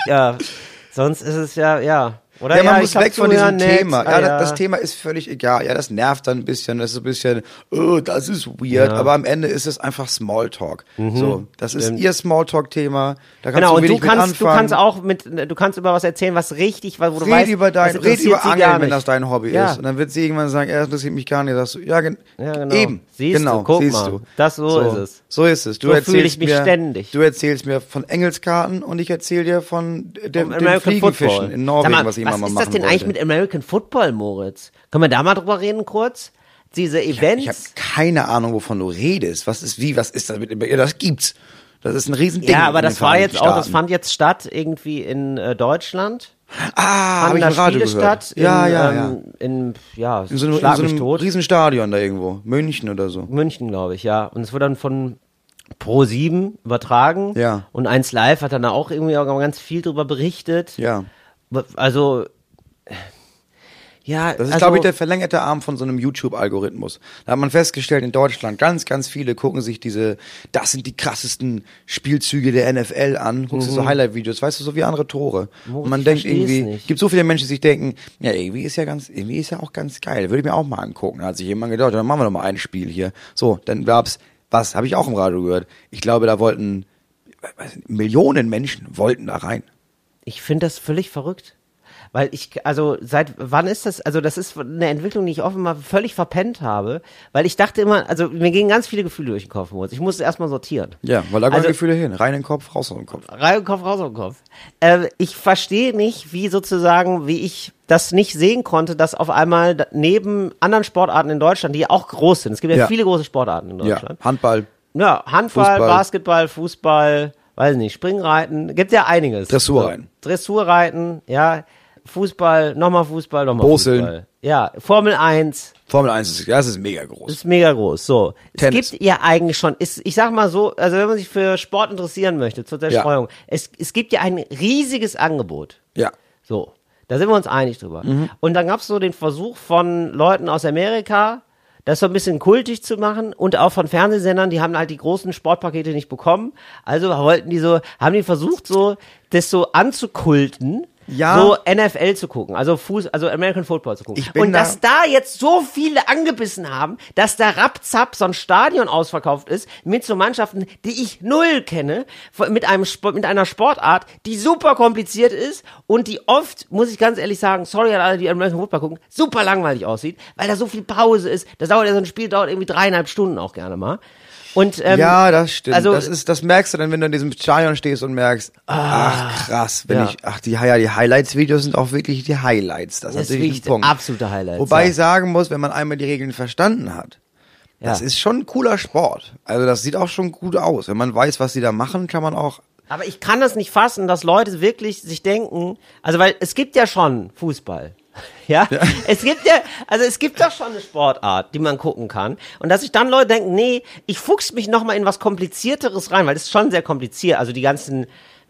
Ja. Sonst ist es ja, ja. Oder Ja, man ich muss weg von diesem nett. Thema. Ah, Ja, das, das Thema ist völlig egal. Ja, das nervt dann ein bisschen. Das ist ein bisschen, oh, das ist weird. Aber am Ende ist es einfach Smalltalk. So, das ist Mhm. Stimmt. ihr Smalltalk-Thema. Da kannst Genau, du und du kannst, du kannst auch mit, du kannst über was erzählen, was richtig, wo du Red weißt, über dein, das red über Angeln, wenn das dein Hobby Ja. ist. Und dann wird sie irgendwann sagen, ja, das interessiert mich gar nicht. Das, ja, gen Ja, genau. eben. Siehst genau, du, guck siehst mal. du. Das so ist es. So ist es. Du So erzählst mich mir, ständig. Du erzählst mir von Engelskarten und ich erzähle dir von dem, dem Fliegenfischen in Norwegen, was ich immer mal was machen ist das denn wollte. eigentlich mit American Football, Moritz? Können wir da mal drüber reden kurz? Diese Events? Ich habe keine Ahnung, wovon du redest. Was ist wie? Was ist das mit? Ja, das gibt's. Das ist ein Riesending. ja, aber das war jetzt auch, das Staaten. fand jetzt statt irgendwie in äh, Deutschland. Ah, Fand habe ich im Radio gehört. statt. ja, in, ja, ja. ähm, In, ja, In so einem, in so einem tot. Riesenstadion da irgendwo, München oder so. München, glaube ich, ja. Und es wurde dann von Pro 7 übertragen. Ja. Und 1 Live hat dann auch irgendwie auch ganz viel drüber berichtet. Ja. Also, ja. Das ist, also, glaube ich, der verlängerte Arm von so einem YouTube-Algorithmus. Da hat man festgestellt, in Deutschland, ganz, ganz viele gucken sich diese, das sind die krassesten Spielzüge der NFL an, guckst Mhm. du so Highlight-Videos, weißt du, so wie andere Tore. Moritz, Und man denkt irgendwie, nicht. gibt so viele Menschen, die sich denken, ja, irgendwie ist ja ganz, irgendwie ist ja auch ganz geil, würde ich mir auch mal angucken. Da hat sich jemand gedacht, dann machen wir doch mal ein Spiel hier. So, dann gab's, was, habe ich auch im Radio gehört. Ich glaube, da wollten, Millionen Menschen wollten da rein. Ich finde das völlig verrückt. Weil ich, also seit wann ist das? Also das ist eine Entwicklung, die ich offenbar völlig verpennt habe, weil ich dachte immer, also mir gingen ganz viele Gefühle durch den Kopf, Moritz. Ich musste erstmal sortieren. Ja, weil da Also- Gefühle hin. Rein in den Kopf, raus aus dem Kopf. Rein im Kopf, raus im Kopf. Äh, ich verstehe nicht, wie sozusagen, wie ich das nicht sehen konnte, dass auf einmal neben anderen Sportarten in Deutschland, die ja auch groß sind, es gibt ja, Ja. viele große Sportarten in Ja, Deutschland. Handball, Ja, Handball, Fußball. Basketball, Fußball, weiß nicht, Springreiten, gibt ja einiges. Dressurreiten. Dressurreiten, ja, Fußball, nochmal Fußball, nochmal Boseln. Fußball. Ja, Formel 1 Formel 1 ist, das ist mega groß. ist mega groß. So, Tennis. es gibt ja eigentlich schon, ist, ich sag mal so, also wenn man sich für Sport interessieren möchte, zur Zerstreuung, es, es gibt ja ein riesiges Angebot. Ja. So, da sind wir uns einig drüber. Mhm. Und dann gab es so den Versuch von Leuten aus Amerika, das so ein bisschen kultig zu machen und auch von Fernsehsendern, die haben halt die großen Sportpakete nicht bekommen. Also wollten die so, haben die versucht so, das so anzukulten. Ja. So NFL zu gucken, also Fuß, also American Football zu gucken. Und da- dass da jetzt so viele angebissen haben, dass da rapzapp so ein Stadion ausverkauft ist mit so Mannschaften, die ich null kenne, mit einem Sport, mit einer Sportart, die super kompliziert ist und die oft, muss ich ganz ehrlich sagen, sorry an alle, die American Football gucken, super langweilig aussieht, weil da so viel Pause ist. Das dauert ja so ein Spiel dauert irgendwie dreieinhalb Stunden auch gerne mal. Und ähm, ja, das stimmt. Also das ist, das merkst du dann, wenn du in diesem Stadion stehst und merkst, ach krass, wenn ja. ich, ach die, ja, die Highlights-Videos sind auch wirklich die Highlights. Das, Das ist natürlich ein Punkt. absolute Highlights, Wobei ja. ich sagen muss, wenn man einmal die Regeln verstanden hat, das Ja. ist schon ein cooler Sport. Also das sieht auch schon gut aus. Wenn man weiß, was sie da machen, kann man auch. Aber ich kann das nicht fassen, dass Leute wirklich sich denken, also weil es gibt ja schon Fußball. Ja? es gibt ja, also es gibt doch schon eine Sportart, die man gucken kann. Und dass sich dann Leute denken, nee, ich fuchs mich nochmal in was komplizierteres rein, weil das ist schon sehr kompliziert. Also die ganzen,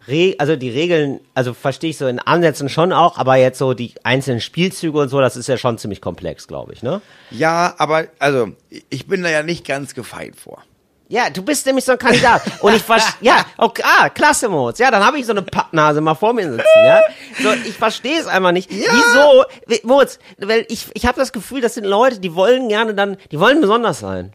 Re also die Regeln, also verstehe ich so in Ansätzen schon auch, aber jetzt so die einzelnen Spielzüge und so, das ist ja schon ziemlich komplex, glaube ich, ne? Ja, aber also ich bin da ja nicht ganz gefeit vor. Ja, du bist nämlich so ein Kandidat. Und ich verstehe, ja, okay, ah, klasse, Moritz. Ja, dann habe ich so eine Pappnase mal vor mir sitzen, ja. So, ich verstehe es einfach nicht. Ja. Wieso, Wie- Moritz, weil ich, ich habe das Gefühl, das sind Leute, die wollen gerne dann, die wollen besonders sein.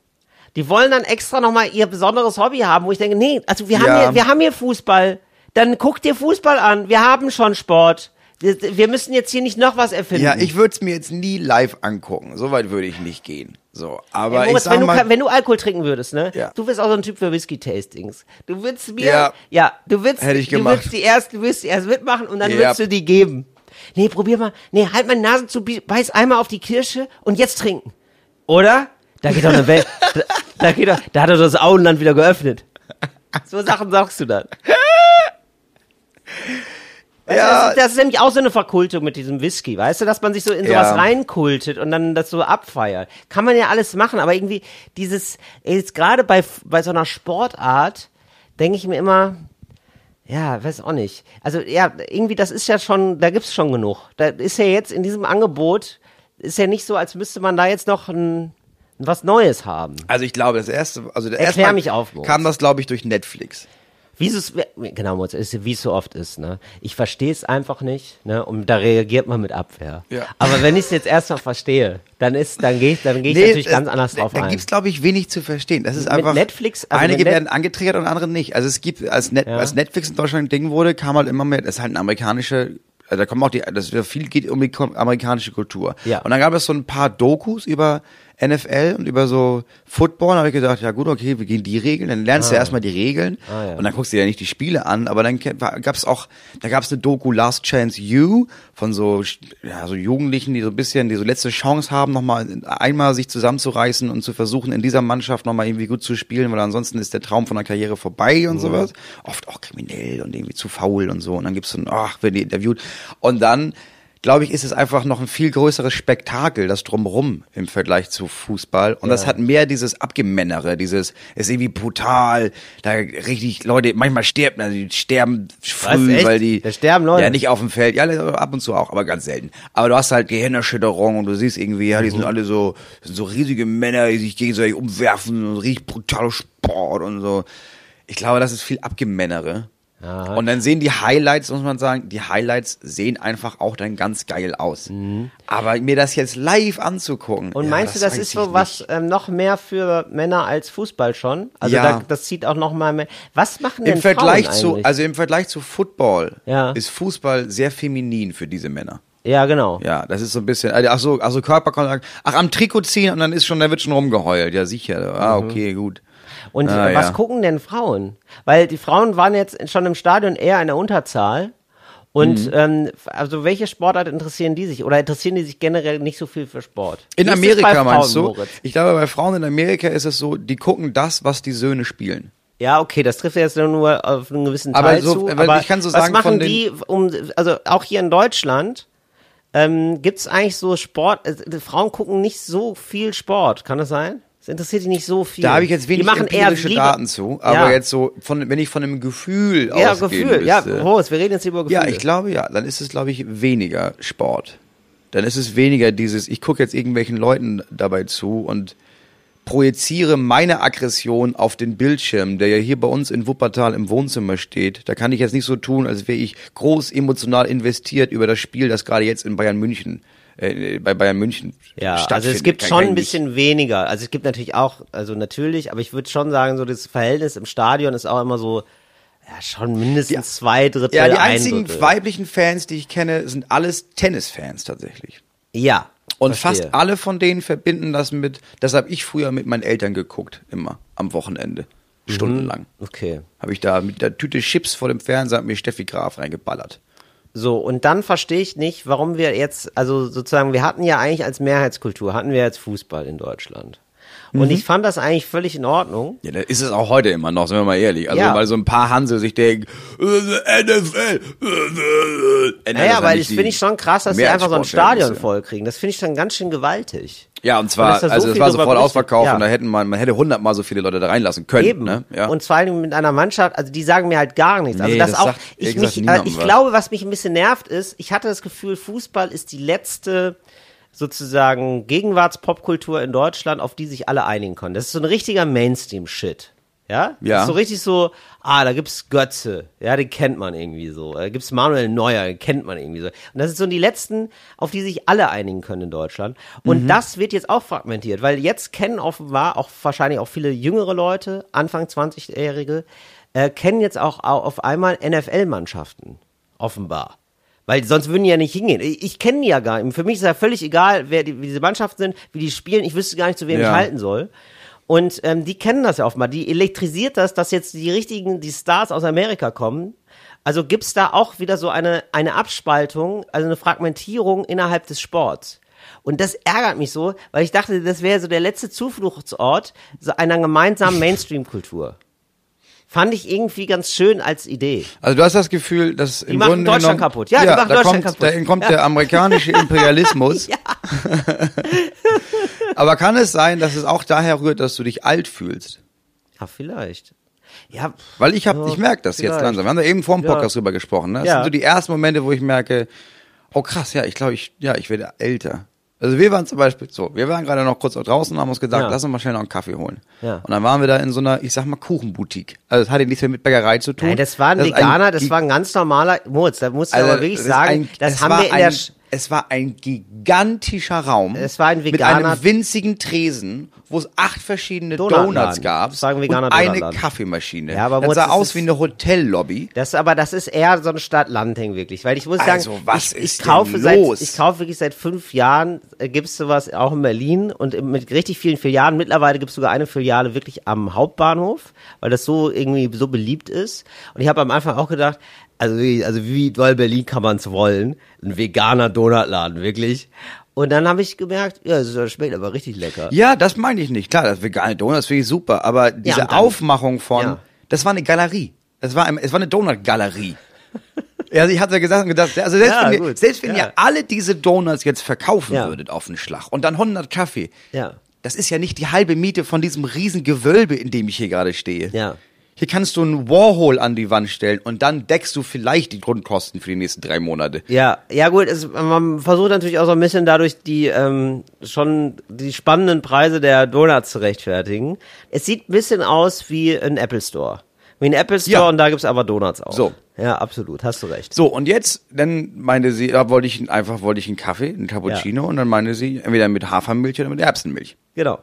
Die wollen dann extra nochmal ihr besonderes Hobby haben, wo ich denke, nee, also wir haben Ja. hier, wir haben hier Fußball. Dann guck dir Fußball an. Wir haben schon Sport. Wir, wir müssen jetzt hier nicht noch was erfinden. Ja, ich würde es mir jetzt nie live angucken. So weit würde ich nicht gehen. So, aber Ey, ich Moritz, sag wenn, du, mal, wenn du Alkohol trinken würdest, ne? Ja. Du bist auch so ein Typ für Whisky-Tastings. Du würdest mir, Ja. ja, du würdest, Hätte ich du gemacht. würdest die erst, du würdest die erst mitmachen und dann Ja. würdest du die geben. Nee, probier mal. Nee, halt meine Nase zu, beiß einmal auf die Kirsche und jetzt trinken. Oder? Da geht doch eine Welt, da, da geht doch, da hat er das Auenland wieder geöffnet. So Sachen sagst du dann. Ja. das, ist, das ist nämlich auch so eine Verkultung mit diesem Whisky, weißt du, dass man sich so in sowas Ja. reinkultet und dann das so abfeiert. Kann man ja alles machen, aber irgendwie dieses, jetzt gerade bei, bei so einer Sportart, denke ich mir immer, ja, weiß auch nicht. Also ja, irgendwie das ist ja schon, da gibt's schon genug. Da ist ja jetzt in diesem Angebot, ist ja nicht so, als müsste man da jetzt noch ein, was Neues haben. also ich glaube, das erste, also der Erklär erste Mal mich auf, Moritz. kam das, glaube ich, durch Netflix. Wie es genau, ist, wie es so oft ist, ne? Ich verstehe es einfach nicht, ne? Und da reagiert man mit Abwehr. Ja. Aber wenn ich es jetzt erstmal verstehe, dann ist, dann gehe ich, dann gehe ich natürlich äh, ganz anders drauf da ein. gibt's glaube ich, wenig zu verstehen. Das ist Mit einfach. Netflix, also einige Net- werden angetriggert und andere nicht. Also es gibt, als, Net, Ja. als Netflix in Deutschland ein Ding wurde, kam halt immer mehr, das ist halt eine amerikanische, also da kommen auch die, das viel geht um die amerikanische Kultur. Ja. Und dann gab es so ein paar Dokus über NFL und über so Football. Habe ich gedacht, ja gut, okay, wir gehen die Regeln. Dann lernst du erstmal die Regeln Ah, ja. und dann guckst du dir ja nicht die Spiele an. Aber dann gab es auch, da gab es eine Doku Last Chance You von so, ja, so Jugendlichen, die so ein bisschen, die so letzte Chance haben, nochmal einmal sich zusammenzureißen und zu versuchen, in dieser Mannschaft nochmal irgendwie gut zu spielen, weil ansonsten ist der Traum von der Karriere vorbei und sowas. Oft auch kriminell und irgendwie zu faul und so. Und dann gibt's so ein, ach, werden die interviewt. Und dann glaube ich, ist es einfach noch ein viel größeres Spektakel, das drumrum im Vergleich zu Fußball. Und das hat mehr dieses Abgemännere, dieses, ist irgendwie brutal, da richtig Leute, manchmal sterben, also die sterben früh, weil die. Da sterben Leute? Ja, nicht auf dem Feld, ja, ab und zu auch, aber ganz selten. Aber du hast halt Gehirnerschütterung und du siehst irgendwie, ja, die Mhm. sind alle so, sind so riesige Männer, die sich gegenseitig umwerfen und richtig brutaler Sport und so. Ich glaube, das ist viel Abgemännere. Ja. Und dann sehen die Highlights, muss man sagen, die Highlights sehen einfach auch dann ganz geil aus. Aber mir das jetzt live anzugucken. Mhm. Und ja, meinst du, das ist so was ähm, noch mehr für Männer als Fußball schon? Also Ja. da, das zieht auch noch mal mehr. Was machen denn Im Vergleich Frauen zu, eigentlich? also im Vergleich zu Football Ja. ist Fußball sehr feminin für diese Männer. ja, genau. Ja, das ist so ein bisschen, also, ach so, also Körperkontakt, ach, am Trikot ziehen und dann ist schon, da wird schon rumgeheult. Ja, sicher. Ah, Mhm. okay, gut. Und Ah, was ja. gucken denn Frauen? Weil die Frauen waren jetzt schon im Stadion eher in der Unterzahl. Und Mhm. ähm, also welche Sportart interessieren die sich? Oder interessieren die sich generell nicht so viel für Sport? In Amerika bei meinst Frauen, du? Moritz? Ich glaube, bei Frauen in Amerika ist es so, die gucken das, was die Söhne spielen. Ja, okay, das trifft jetzt nur auf einen gewissen Aber Teil so- zu. Aber ich kann so was sagen, machen von den- die, um, also auch hier in Deutschland, ähm, gibt es eigentlich so Sport, äh, Frauen gucken nicht so viel Sport, kann das sein? Das interessiert die nicht so viel. Da habe ich jetzt wenig die machen eher empirische lieber, Daten zu, aber Ja. jetzt so, von, wenn ich von einem Gefühl Ja, ausgehen Gefühl, ja, müsste, Horst, wir reden jetzt über Gefühle. Ja, ich glaube ja. Dann ist es, glaube ich, weniger Sport. Dann ist es weniger dieses, ich gucke jetzt irgendwelchen Leuten dabei zu und projiziere meine Aggression auf den Bildschirm, der ja hier bei uns in Wuppertal im Wohnzimmer steht. Da kann ich jetzt nicht so tun, als wäre ich groß emotional investiert über das Spiel, das gerade jetzt in Bayern München, äh, bei Bayern München Ja, also stattfindet. es gibt Kann- schon kann ein bisschen weniger. Also es gibt natürlich auch, also natürlich, aber ich würde schon sagen, so das Verhältnis im Stadion ist auch immer so, ja, schon mindestens zwei Drittel, Ja, die ein einzigen Drittel. weiblichen Fans, die ich kenne, sind alles Tennisfans tatsächlich. Ja. Und verstehe. fast alle von denen verbinden das mit, das habe ich früher mit meinen Eltern geguckt, immer am Wochenende. Stundenlang. Okay. Habe ich da mit der Tüte Chips vor dem Fernseher mir Steffi Graf reingeballert. So, und dann verstehe ich nicht, warum wir jetzt, also sozusagen, wir hatten ja eigentlich als Mehrheitskultur, hatten wir jetzt Fußball in Deutschland. Mhm. Und ich fand das eigentlich völlig in Ordnung. Ja, da ist es auch heute immer noch, sind wir mal ehrlich. Also Ja. weil so ein paar Hanse sich denken, äh, NFL. Äh, äh, Naja, weil das finde ich schon krass, dass sie einfach so ein Stadion voll kriegen. Das finde ich dann ganz schön gewaltig. Ja, und Und zwar, da so also es war sofort ausverkauft Ja. und da hätten man, man hätte hundertmal so viele Leute da reinlassen können. Eben. Ne? Ja. Und vor allem mit einer Mannschaft, also die sagen mir halt gar nichts. Also Nee, das, das auch, sagt ich, mich, ich was. glaube, was mich ein bisschen nervt ist, ich hatte das Gefühl, Fußball ist die letzte sozusagen Gegenwartspopkultur in Deutschland, auf die sich alle einigen können. Das ist so ein richtiger Mainstream-Shit. Ja? Ja. Das ist so richtig so, ah, da gibt's Götze, ja, den kennt man irgendwie so. Da gibt's Manuel Neuer, den kennt man irgendwie so. Und das sind so die letzten, auf die sich alle einigen können in Deutschland. Und Mhm. das wird jetzt auch fragmentiert, weil jetzt kennen offenbar auch wahrscheinlich auch viele jüngere Leute, Anfang 20-Jährige, äh, kennen jetzt auch au- auf einmal NFL-Mannschaften. Offenbar. Weil sonst würden die ja nicht hingehen. Ich, ich kenne die ja gar nicht. Für mich ist ja völlig egal, wer die, wie diese Mannschaften sind, wie die spielen. Ich wüsste gar nicht, zu wem Ja. ich halten soll. Und ähm, die kennen das ja offenbar. Die elektrisiert das, dass jetzt die richtigen, die Stars aus Amerika kommen. Also gibt's da auch wieder so eine, eine Abspaltung, also eine Fragmentierung innerhalb des Sports. Und das ärgert mich so, weil ich dachte, das wäre so der letzte Zufluchtsort so einer gemeinsamen Mainstream-Kultur. Fand ich irgendwie ganz schön als Idee. Also du hast das Gefühl, dass im machen Grunde Deutschland genommen, kaputt. Ja, die machen da Deutschland kommt, kaputt. Da kommt der amerikanische Imperialismus. Aber kann es sein, dass es auch daher rührt, dass du dich alt fühlst? Ja, vielleicht. Ja, Weil ich habe, Ja, ich merke das jetzt vielleicht. langsam. Wir haben da eben vor dem Ja. Podcast drüber gesprochen. Ne? Das Ja. sind so die ersten Momente, wo ich merke, oh krass, ja, ich glaube, ich, ja, ich werde älter. Also wir waren zum Beispiel so, wir waren gerade noch kurz draußen und haben uns gesagt, Ja. lass uns mal schnell noch einen Kaffee holen. Ja. Und dann waren wir da in so einer, ich sag mal, Kuchenboutique. Also das hatte nichts mehr mit Bäckerei zu tun. Nein, das war ein ist Veganer, das war ein ganz normaler Moritz, da musst du also, aber wirklich ist sagen, ein- das es haben war wir in ein, der Sch Es war ein gigantischer Raum. Es war ein Mit veganer- einem winzigen Tresen, wo es acht verschiedene Donutladen. Donuts gab. Das war ein veganer und eine Donutladen. Kaffeemaschine. Ja, aber das sah aus ist- wie eine Hotellobby. Das aber das ist eher so ein Stadt-Land-Ding wirklich, weil ich muss Also, sagen, was ich, ist ich kaufe denn seit los? ich kaufe wirklich seit fünf Jahren äh, gibt's sowas auch in Berlin und mit richtig vielen Filialen. Mittlerweile gibt's sogar eine Filiale wirklich am Hauptbahnhof, weil das so irgendwie so beliebt ist. Und ich habe am Anfang auch gedacht, also wie, also wie doll Berlin kann man's wollen, ein veganer Donutladen wirklich. Und dann habe ich gemerkt, ja, das schmeckt aber richtig lecker. Ja, das meine ich nicht. Klar, das vegane Donuts finde ich super, aber diese dann- Aufmachung von, Ja. das war eine Galerie. Das war, es war eine Donut-Galerie. Also ich hatte ja gesagt und gedacht, also selbst Ja, wenn, ihr, selbst wenn Ja. ihr alle diese Donuts jetzt verkaufen Ja. würdet auf den Schlag und dann 100 Kaffee, Ja. das ist ja nicht die halbe Miete von diesem riesen Gewölbe, in dem ich hier gerade stehe. Ja. Hier kannst du einen Warhol an die Wand stellen und dann deckst du vielleicht die Grundkosten für die nächsten drei Monate. Ja, ja gut, es, man versucht natürlich auch so ein bisschen dadurch die ähm, schon die spannenden Preise der Donuts zu rechtfertigen. Es sieht ein bisschen aus wie ein Apple Store. Wie ein Apple Store Ja. und da gibt's aber Donuts auch. So. Ja, absolut, hast du recht. So, und jetzt, dann meinte sie, da wollte ich einfach, wollte ich einen Kaffee, einen Cappuccino und dann meinte sie, entweder mit Hafermilch oder mit Erbsenmilch. Genau.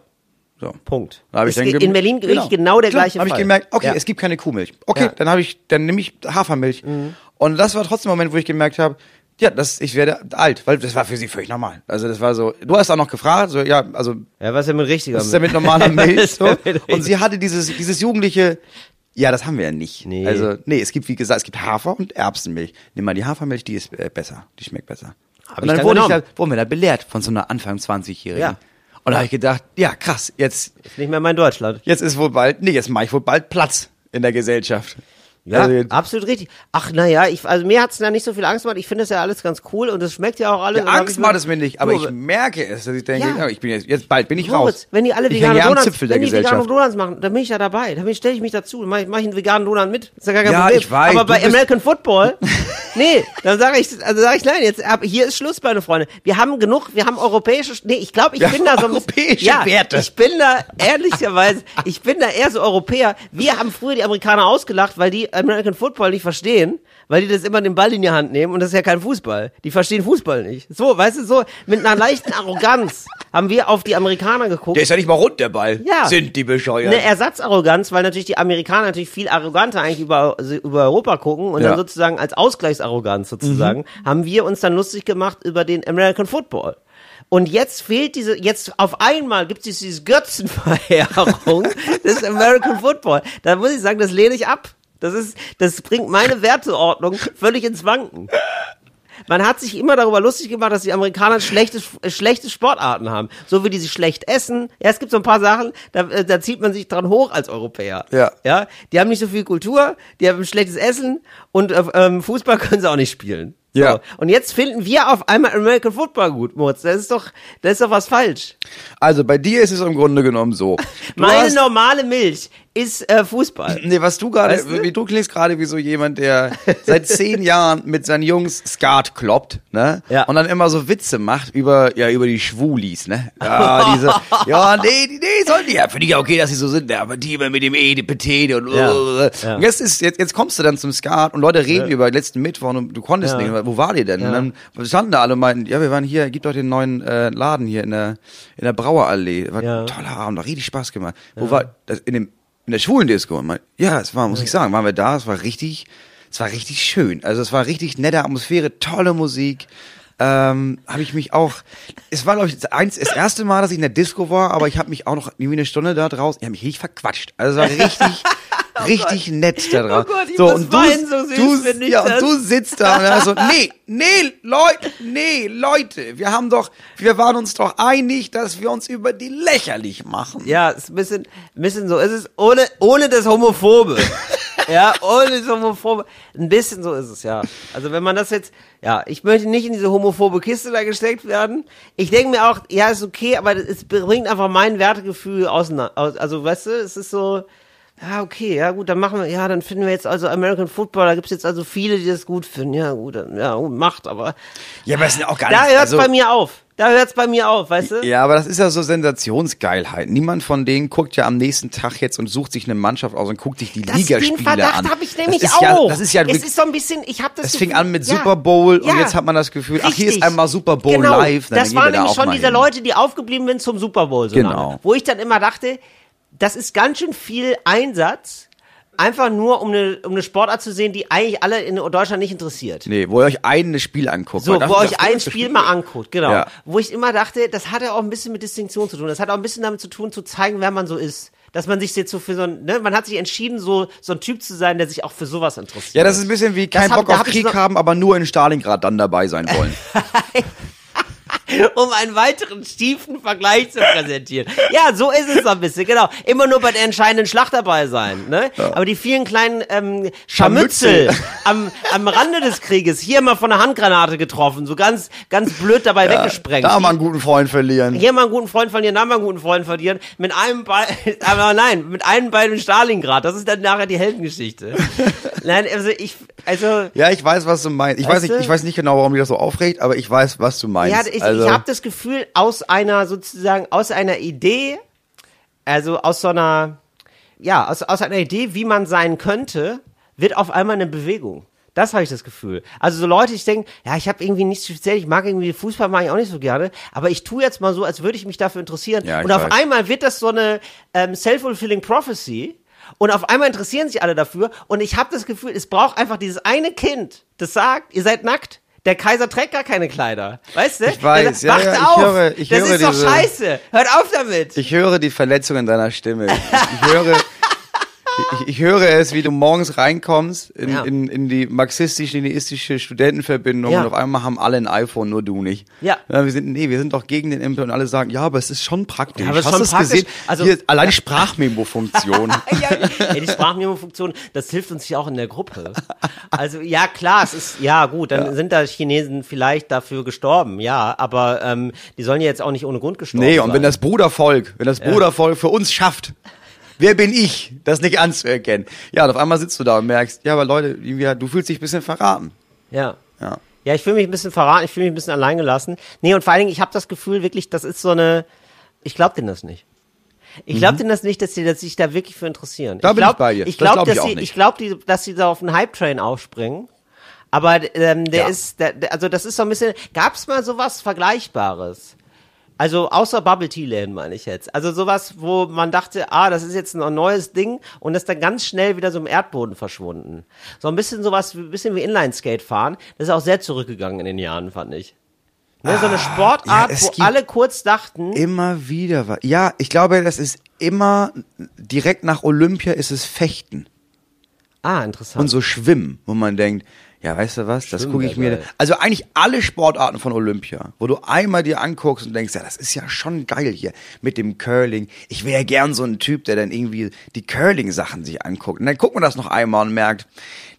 So. Punkt. Da ich dann in Berlin genau, genau der Klar, gleiche Fall. ich gemerkt, okay, Ja. es gibt keine Kuhmilch. Okay, Ja. Mhm. dann habe ich, dann nehme ich Hafermilch. Und das war trotzdem ein Moment, wo ich gemerkt habe, ja, das, ich werde alt, weil das war für sie völlig normal. Also das war so, du hast auch noch gefragt, so, ja, also, Ja, was ist denn mit richtiger was ist denn mit normaler Milch? So? Und sie hatte dieses, dieses jugendliche, ja, das haben wir ja nicht. Nee. Also, nee, es gibt, wie gesagt, es gibt Hafer und Erbsenmilch. Nimm mal die Hafermilch, die ist äh, besser, die schmeckt besser. Hab und ich dann, dann wurde ich da, genommen. wurden wir da belehrt von so einer Anfang 20-Jährigen. Ja. Und da habe ich gedacht, ja, krass, jetzt, Ist nicht mehr mein Deutschland. Jetzt ist wohl bald, nee, jetzt mache ich wohl bald Platz in der Gesellschaft. Ja, Also absolut richtig. Ach, naja, ich, also mir hat's da nicht so viel Angst gemacht. Ich finde das ja alles ganz cool und das schmeckt ja auch alles. ja, Angst macht es mir nicht, aber ich merke es, dass ich denke, Ja. ich bin jetzt, jetzt bald bin ich Moritz, raus. wenn die alle ich vegane hänge ja am Donuts, wenn die vegane Gesellschaft. Donuts machen, dann bin ich ja dabei. Dann stelle ich mich dazu, dann mach ich, mach ich einen veganen Donut mit. Ist ja gar kein Ja, Problem. ich weiß, Aber bei American Football, nee, dann sage ich, also sage ich, nein, jetzt ab, hier ist Schluss, meine Freunde. Wir haben genug, wir haben europäische, nee, ich glaube, ich Wir bin da so ein europäische ja, Werte. ich bin da ehrlicherweise, ich bin da eher so Europäer. Wir haben früher die Amerikaner ausgelacht, weil die American Football nicht verstehen, weil die das immer den Ball in die Hand nehmen und das ist ja kein Fußball. Die verstehen Fußball nicht. So, weißt du, so mit einer leichten Arroganz haben wir auf die Amerikaner geguckt. Der ist ja nicht mal rund, der Ball. Ja. Sind die bescheuert. Eine Ersatzarroganz, weil natürlich die Amerikaner natürlich viel arroganter eigentlich über, über Europa gucken und Ja. dann sozusagen als Ausgleichsarroganz sozusagen haben wir uns dann lustig gemacht über den American Football. Und jetzt fehlt diese, jetzt auf einmal gibt es diese Götzenverehrung des American Football. Da muss ich sagen, das lehne ich ab. Das ist, das bringt meine Werteordnung völlig ins Wanken. Man hat sich immer darüber lustig gemacht, dass die Amerikaner schlechte, äh, schlechte Sportarten haben. So wie die sich schlecht essen. Ja, es gibt so ein paar Sachen, da, äh, da zieht man sich dran hoch als Europäer. Ja. Ja, die haben nicht so viel Kultur, die haben schlechtes Essen und äh, ähm, Fußball können sie auch nicht spielen. Ja. So. Und jetzt finden wir auf einmal American Football gut, Mutz. Das ist doch, das ist doch was falsch. Also bei dir ist es im Grunde genommen so. Meine hast- normale Milch ist äh, Fußball. Nee, was du gerade, Weißt du? wie du klingst gerade wie so jemand, der seit zehn Jahren mit seinen Jungs Skat kloppt, ne? Ja. Und dann immer so Witze macht über, ja, über die Schwulis, ne? Ja, diese, ja, nee, nee, sollen die, ja, finde ich ja okay, dass sie so sind, ne? aber die immer mit dem E, die Petete und, Ja. und Ja. jetzt ist, jetzt, jetzt kommst du dann zum Skat und Leute reden über letzten Mittwoch und du konntest Ja. nicht, wo war die denn? Und dann standen da alle und meinten, ja, wir waren hier, gibt doch den neuen äh, Laden hier in der, in der Brauerallee. War Ja. ein toller Abend, hat richtig Spaß gemacht. Wo war, das, in dem, in der schwulen Disco. Und mein, ja, es war, muss ich sagen, waren wir da, es war richtig, es war richtig schön. Also es war richtig nette Atmosphäre, tolle Musik. Ähm, habe ich mich auch, es war glaube ich das, eins, das erste Mal, dass ich in der Disco war, aber ich habe mich auch noch irgendwie eine Stunde da draußen, ich habe mich richtig verquatscht. Also es war richtig, richtig nett da draußen. Oh Gott, ich muss weinen, so süß du, ja, das. und du sitzt da und dann so, nee, nee, Leute, nee, Leute, wir haben doch, wir waren uns doch einig, dass wir uns über die lächerlich machen. Ja, es ist ein bisschen, ein bisschen so. Es ist ohne, ohne das Homophobe. ja, ohne das Homophobe. Ein bisschen so ist es, ja. Also wenn man das jetzt, ja, ich möchte nicht in diese homophobe Kiste da gesteckt werden. Ich denke mir auch, ja, ist okay, aber es bringt einfach mein Wertegefühl auseinander. aus- Also, weißt du, es ist so, ja, okay, ja gut, dann machen wir, ja, dann finden wir jetzt also American Football, da gibt's jetzt also viele, die das gut finden. Ja, gut, ja, gut, macht, aber Ja, aber es ja auch gar da nicht, hört's also, bei mir auf. Da hört's bei mir auf, weißt du? Ja, aber das ist ja so Sensationsgeilheit. Niemand von denen guckt ja am nächsten Tag jetzt und sucht sich eine Mannschaft aus und guckt sich die Das, Ligaspiele den Verdacht an. habe ich nämlich das ist auch. Ja, das ist ja es ist so ein bisschen, ich habe das. Es fing an mit ja, Super Bowl und ja, jetzt hat man das Gefühl, ach, hier ist richtig. einmal Super Bowl genau. live. dann Das waren da nämlich auch schon diese hin. Leute, die aufgeblieben sind zum Super Bowl so Genau. lange. Wo ich dann immer dachte, das ist ganz schön viel Einsatz, einfach nur um eine, um eine Sportart zu sehen, die eigentlich alle in Deutschland nicht interessiert. Nee, wo ihr euch ein Spiel anguckt. So, wo ist euch ein Spiel mal anguckt, genau. Ja. Wo ich immer dachte, das hat ja auch ein bisschen mit Distinktion zu tun. Das hat auch ein bisschen damit zu tun, zu zeigen, wer man so ist. Dass man sich jetzt so für so ein, ne, man hat sich entschieden, so, so ein Typ zu sein, der sich auch für sowas interessiert. Ja, das ist ein bisschen wie kein hab- Bock auf hab Krieg so- haben, aber nur in Stalingrad dann dabei sein wollen. um einen weiteren tiefen Vergleich zu präsentieren. Ja, so ist es so ein bisschen, genau. Immer nur bei der entscheidenden Schlacht dabei sein. Ne? Aber die vielen kleinen ähm, Scharmützel am, am Rande des Krieges, hier mal von einer Handgranate getroffen, so ganz, ganz blöd dabei weggesprengt. da mal einen guten Freund verlieren. hier mal einen guten Freund verlieren, da mal einen guten Freund verlieren, mit einem Bein, aber nein, mit einem Bein in Stalingrad. Das ist dann nachher die Heldengeschichte. nein, also ich, also Ja, ich weiß, was du meinst. Ich weiß, nicht, du? ich weiß nicht genau, warum dich das so aufregt, aber ich weiß, was du meinst. Ja, ich, also, ich habe das Gefühl, aus einer sozusagen, aus einer Idee, also aus so einer, ja, aus, aus einer Idee, wie man sein könnte, wird auf einmal eine Bewegung. Das habe ich das Gefühl. Also so Leute, ich denke, ja, ich habe irgendwie nichts speziell, ich mag irgendwie Fußball, mag ich auch nicht so gerne, aber ich tue jetzt mal so, als würde ich mich dafür interessieren. Ja, und auf weiß. einmal wird das so eine ähm, self-fulfilling prophecy. Und auf einmal interessieren sich alle dafür. Und ich habe das Gefühl, es braucht einfach dieses eine Kind, das sagt, ihr seid nackt. Der Kaiser trägt gar keine Kleider. Weißt du? Ich weiß, Der ja, Wacht ja, ich auf! höre- ich das höre ist doch diese- scheiße. Hört auf damit. Ich höre die Verletzung in deiner Stimme. Ich höre, ich, ich höre es, wie du morgens reinkommst in, Ja. in, in die marxistisch-leninistische Studentenverbindung Ja. und auf einmal haben alle ein iPhone, nur du nicht. Ja. wir sind, nee, wir sind doch gegen den Impel und alle sagen, ja, aber es ist schon praktisch. Ja, aber Hast schon praktisch. gesehen? Also- Hier, allein die Sprachmemo-Funktion. ja, ja, die Sprachmemo-Funktion, das hilft uns ja auch in der Gruppe. Also ja, klar, es ist, ja gut, dann sind da Chinesen vielleicht dafür gestorben, ja, aber ähm, die sollen ja jetzt auch nicht ohne Grund gestorben Nee, sein. und wenn das Brudervolk, wenn das Brudervolk für uns schafft, wer bin ich, das nicht anzuerkennen? Ja, und auf einmal sitzt du da und merkst, ja, aber Leute, du fühlst dich ein bisschen verraten. Ja. Ja. Ja, ich fühle mich ein bisschen verraten, ich fühle mich ein bisschen alleingelassen. Nee, und vor allen Dingen, ich habe das Gefühl wirklich, das ist so eine, ich glaube denen das nicht. Ich glaube denen das nicht, dass sie dass sich da wirklich für interessieren. Mhm. Da ich bin ich glaub, bei dir. Ich glaube, glaub dass nicht. ich glaube, dass sie da auf den Hype-Train aufspringen. Aber ähm, der Ja. ist, der, also das ist so ein bisschen, gab es mal sowas Vergleichbares? Also außer Bubble Tea Läden meine ich jetzt. Also sowas, wo man dachte, ah, das ist jetzt ein neues Ding und ist dann ganz schnell wieder so im Erdboden verschwunden. So ein bisschen sowas, ein bisschen wie Inline-Skate fahren. Das ist auch sehr zurückgegangen in den Jahren, fand ich. Ne, so eine Sportart, Ah, ja, es wo alle kurz dachten, Immer wieder was. Ja, ich glaube, das ist immer direkt nach Olympia ist es Fechten ah, interessant. und so Schwimmen, wo man denkt, Ja, weißt du was? Das gucke ich mir. geil. Also eigentlich alle Sportarten von Olympia, wo du einmal dir anguckst und denkst, ja, das ist ja schon geil hier mit dem Curling. Ich wäre gern so ein Typ, der dann irgendwie die Curling-Sachen sich anguckt. Und dann guckt man das noch einmal und merkt,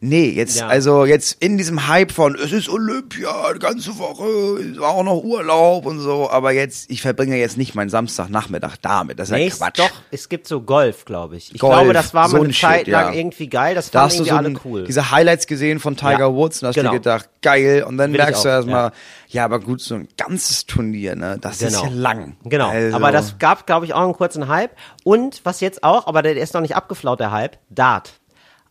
nee, jetzt, Ja. also jetzt in diesem Hype von, es ist Olympia, die ganze Woche, ist auch noch Urlaub und so, aber jetzt, ich verbringe jetzt nicht meinen Samstagnachmittag damit. Das ist ja Nächst, Quatsch. doch, es gibt so Golf, glaube ich. Ich Golf, glaube, das war so mal ein eine Zeit Shit, lang ja. irgendwie geil. Das Da fanden hast du irgendwie so alle cool. diese Highlights gesehen von Tiger Ja. Woods und hast Genau. dir gedacht, geil. Und dann Will merkst du auch, erstmal, ja. aber gut, so ein ganzes Turnier, ne, das ist Genau. ja lang. Genau, Also, aber das gab, glaube ich, auch einen kurzen Hype. Und was jetzt auch, aber der ist noch nicht abgeflaut, der Hype, Dart.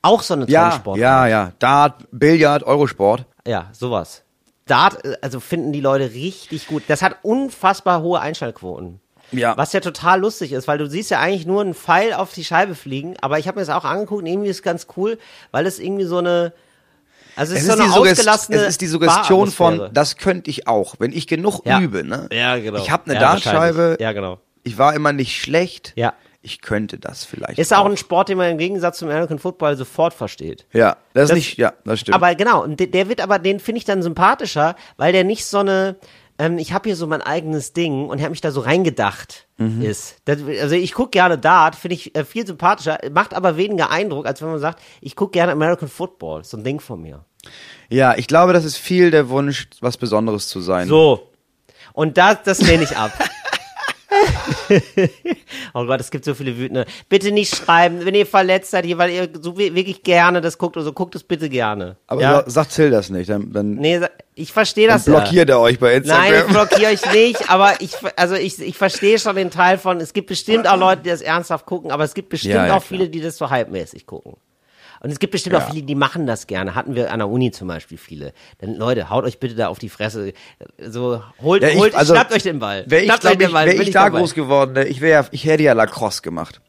Auch so eine ja, ja, ja. Dart, Billard, Eurosport. Ja, sowas. Dart, äh, also finden die Leute richtig gut. Das hat unfassbar hohe Einschaltquoten. Ja. Was ja total lustig ist, weil du siehst ja eigentlich nur einen Pfeil auf die Scheibe fliegen, aber ich habe mir das auch angeguckt und irgendwie ist es ganz cool, weil es irgendwie so eine, also es, Es ist so eine ausgelassene es ist die Suggestion von, das könnte ich auch, wenn ich genug Ja. übe. Ne? Ja, genau. Ich habe eine Ja, Dartscheibe. Ja, genau. ich war immer nicht schlecht. Ja. Ich könnte das vielleicht. Ist auch ein Sport, den man im Gegensatz zum American Football sofort versteht. Ja, das ist Das- nicht, ja, das stimmt. Aber genau, und de- der wird aber, den finde ich dann sympathischer, weil der nicht so eine, ähm, ich habe hier so mein eigenes Ding und habe mich da so reingedacht Mhm. ist. Das, also ich gucke gerne Dart, finde ich äh, viel sympathischer, macht aber weniger Eindruck, als wenn man sagt, ich gucke gerne American Football, so ein Ding von mir. ja, ich glaube, das ist viel der Wunsch, was Besonderes zu sein. So. Und das, das lehne ich ab. oh Gott, es gibt so viele wütende. Bitte nicht schreiben, wenn ihr verletzt seid, hier, weil ihr so wi- wirklich gerne das guckt oder so, guckt es bitte gerne. Aber ja? sa- sagt Till das nicht, dann, dann, Nee, ich verstehe dann das ja. blockiert er euch bei Instagram. Nein, ich blockiere euch nicht, aber ich, also ich, ich verstehe schon den Teil von, es gibt bestimmt auch Leute, die das ernsthaft gucken, aber es gibt bestimmt Ja, ja, auch viele, die das so halbmäßig gucken. Und es gibt bestimmt Ja. auch viele, die machen das gerne. Hatten wir an der Uni zum Beispiel viele. Dann Leute, haut euch bitte da auf die Fresse. So, holt, Ja, ich- holt, also, schnappt euch den Ball. Wäre ich, den ich, Ball, wär ich da dabei. groß geworden, ne, ich, wär, ja- ich hätte ja Lacrosse gemacht.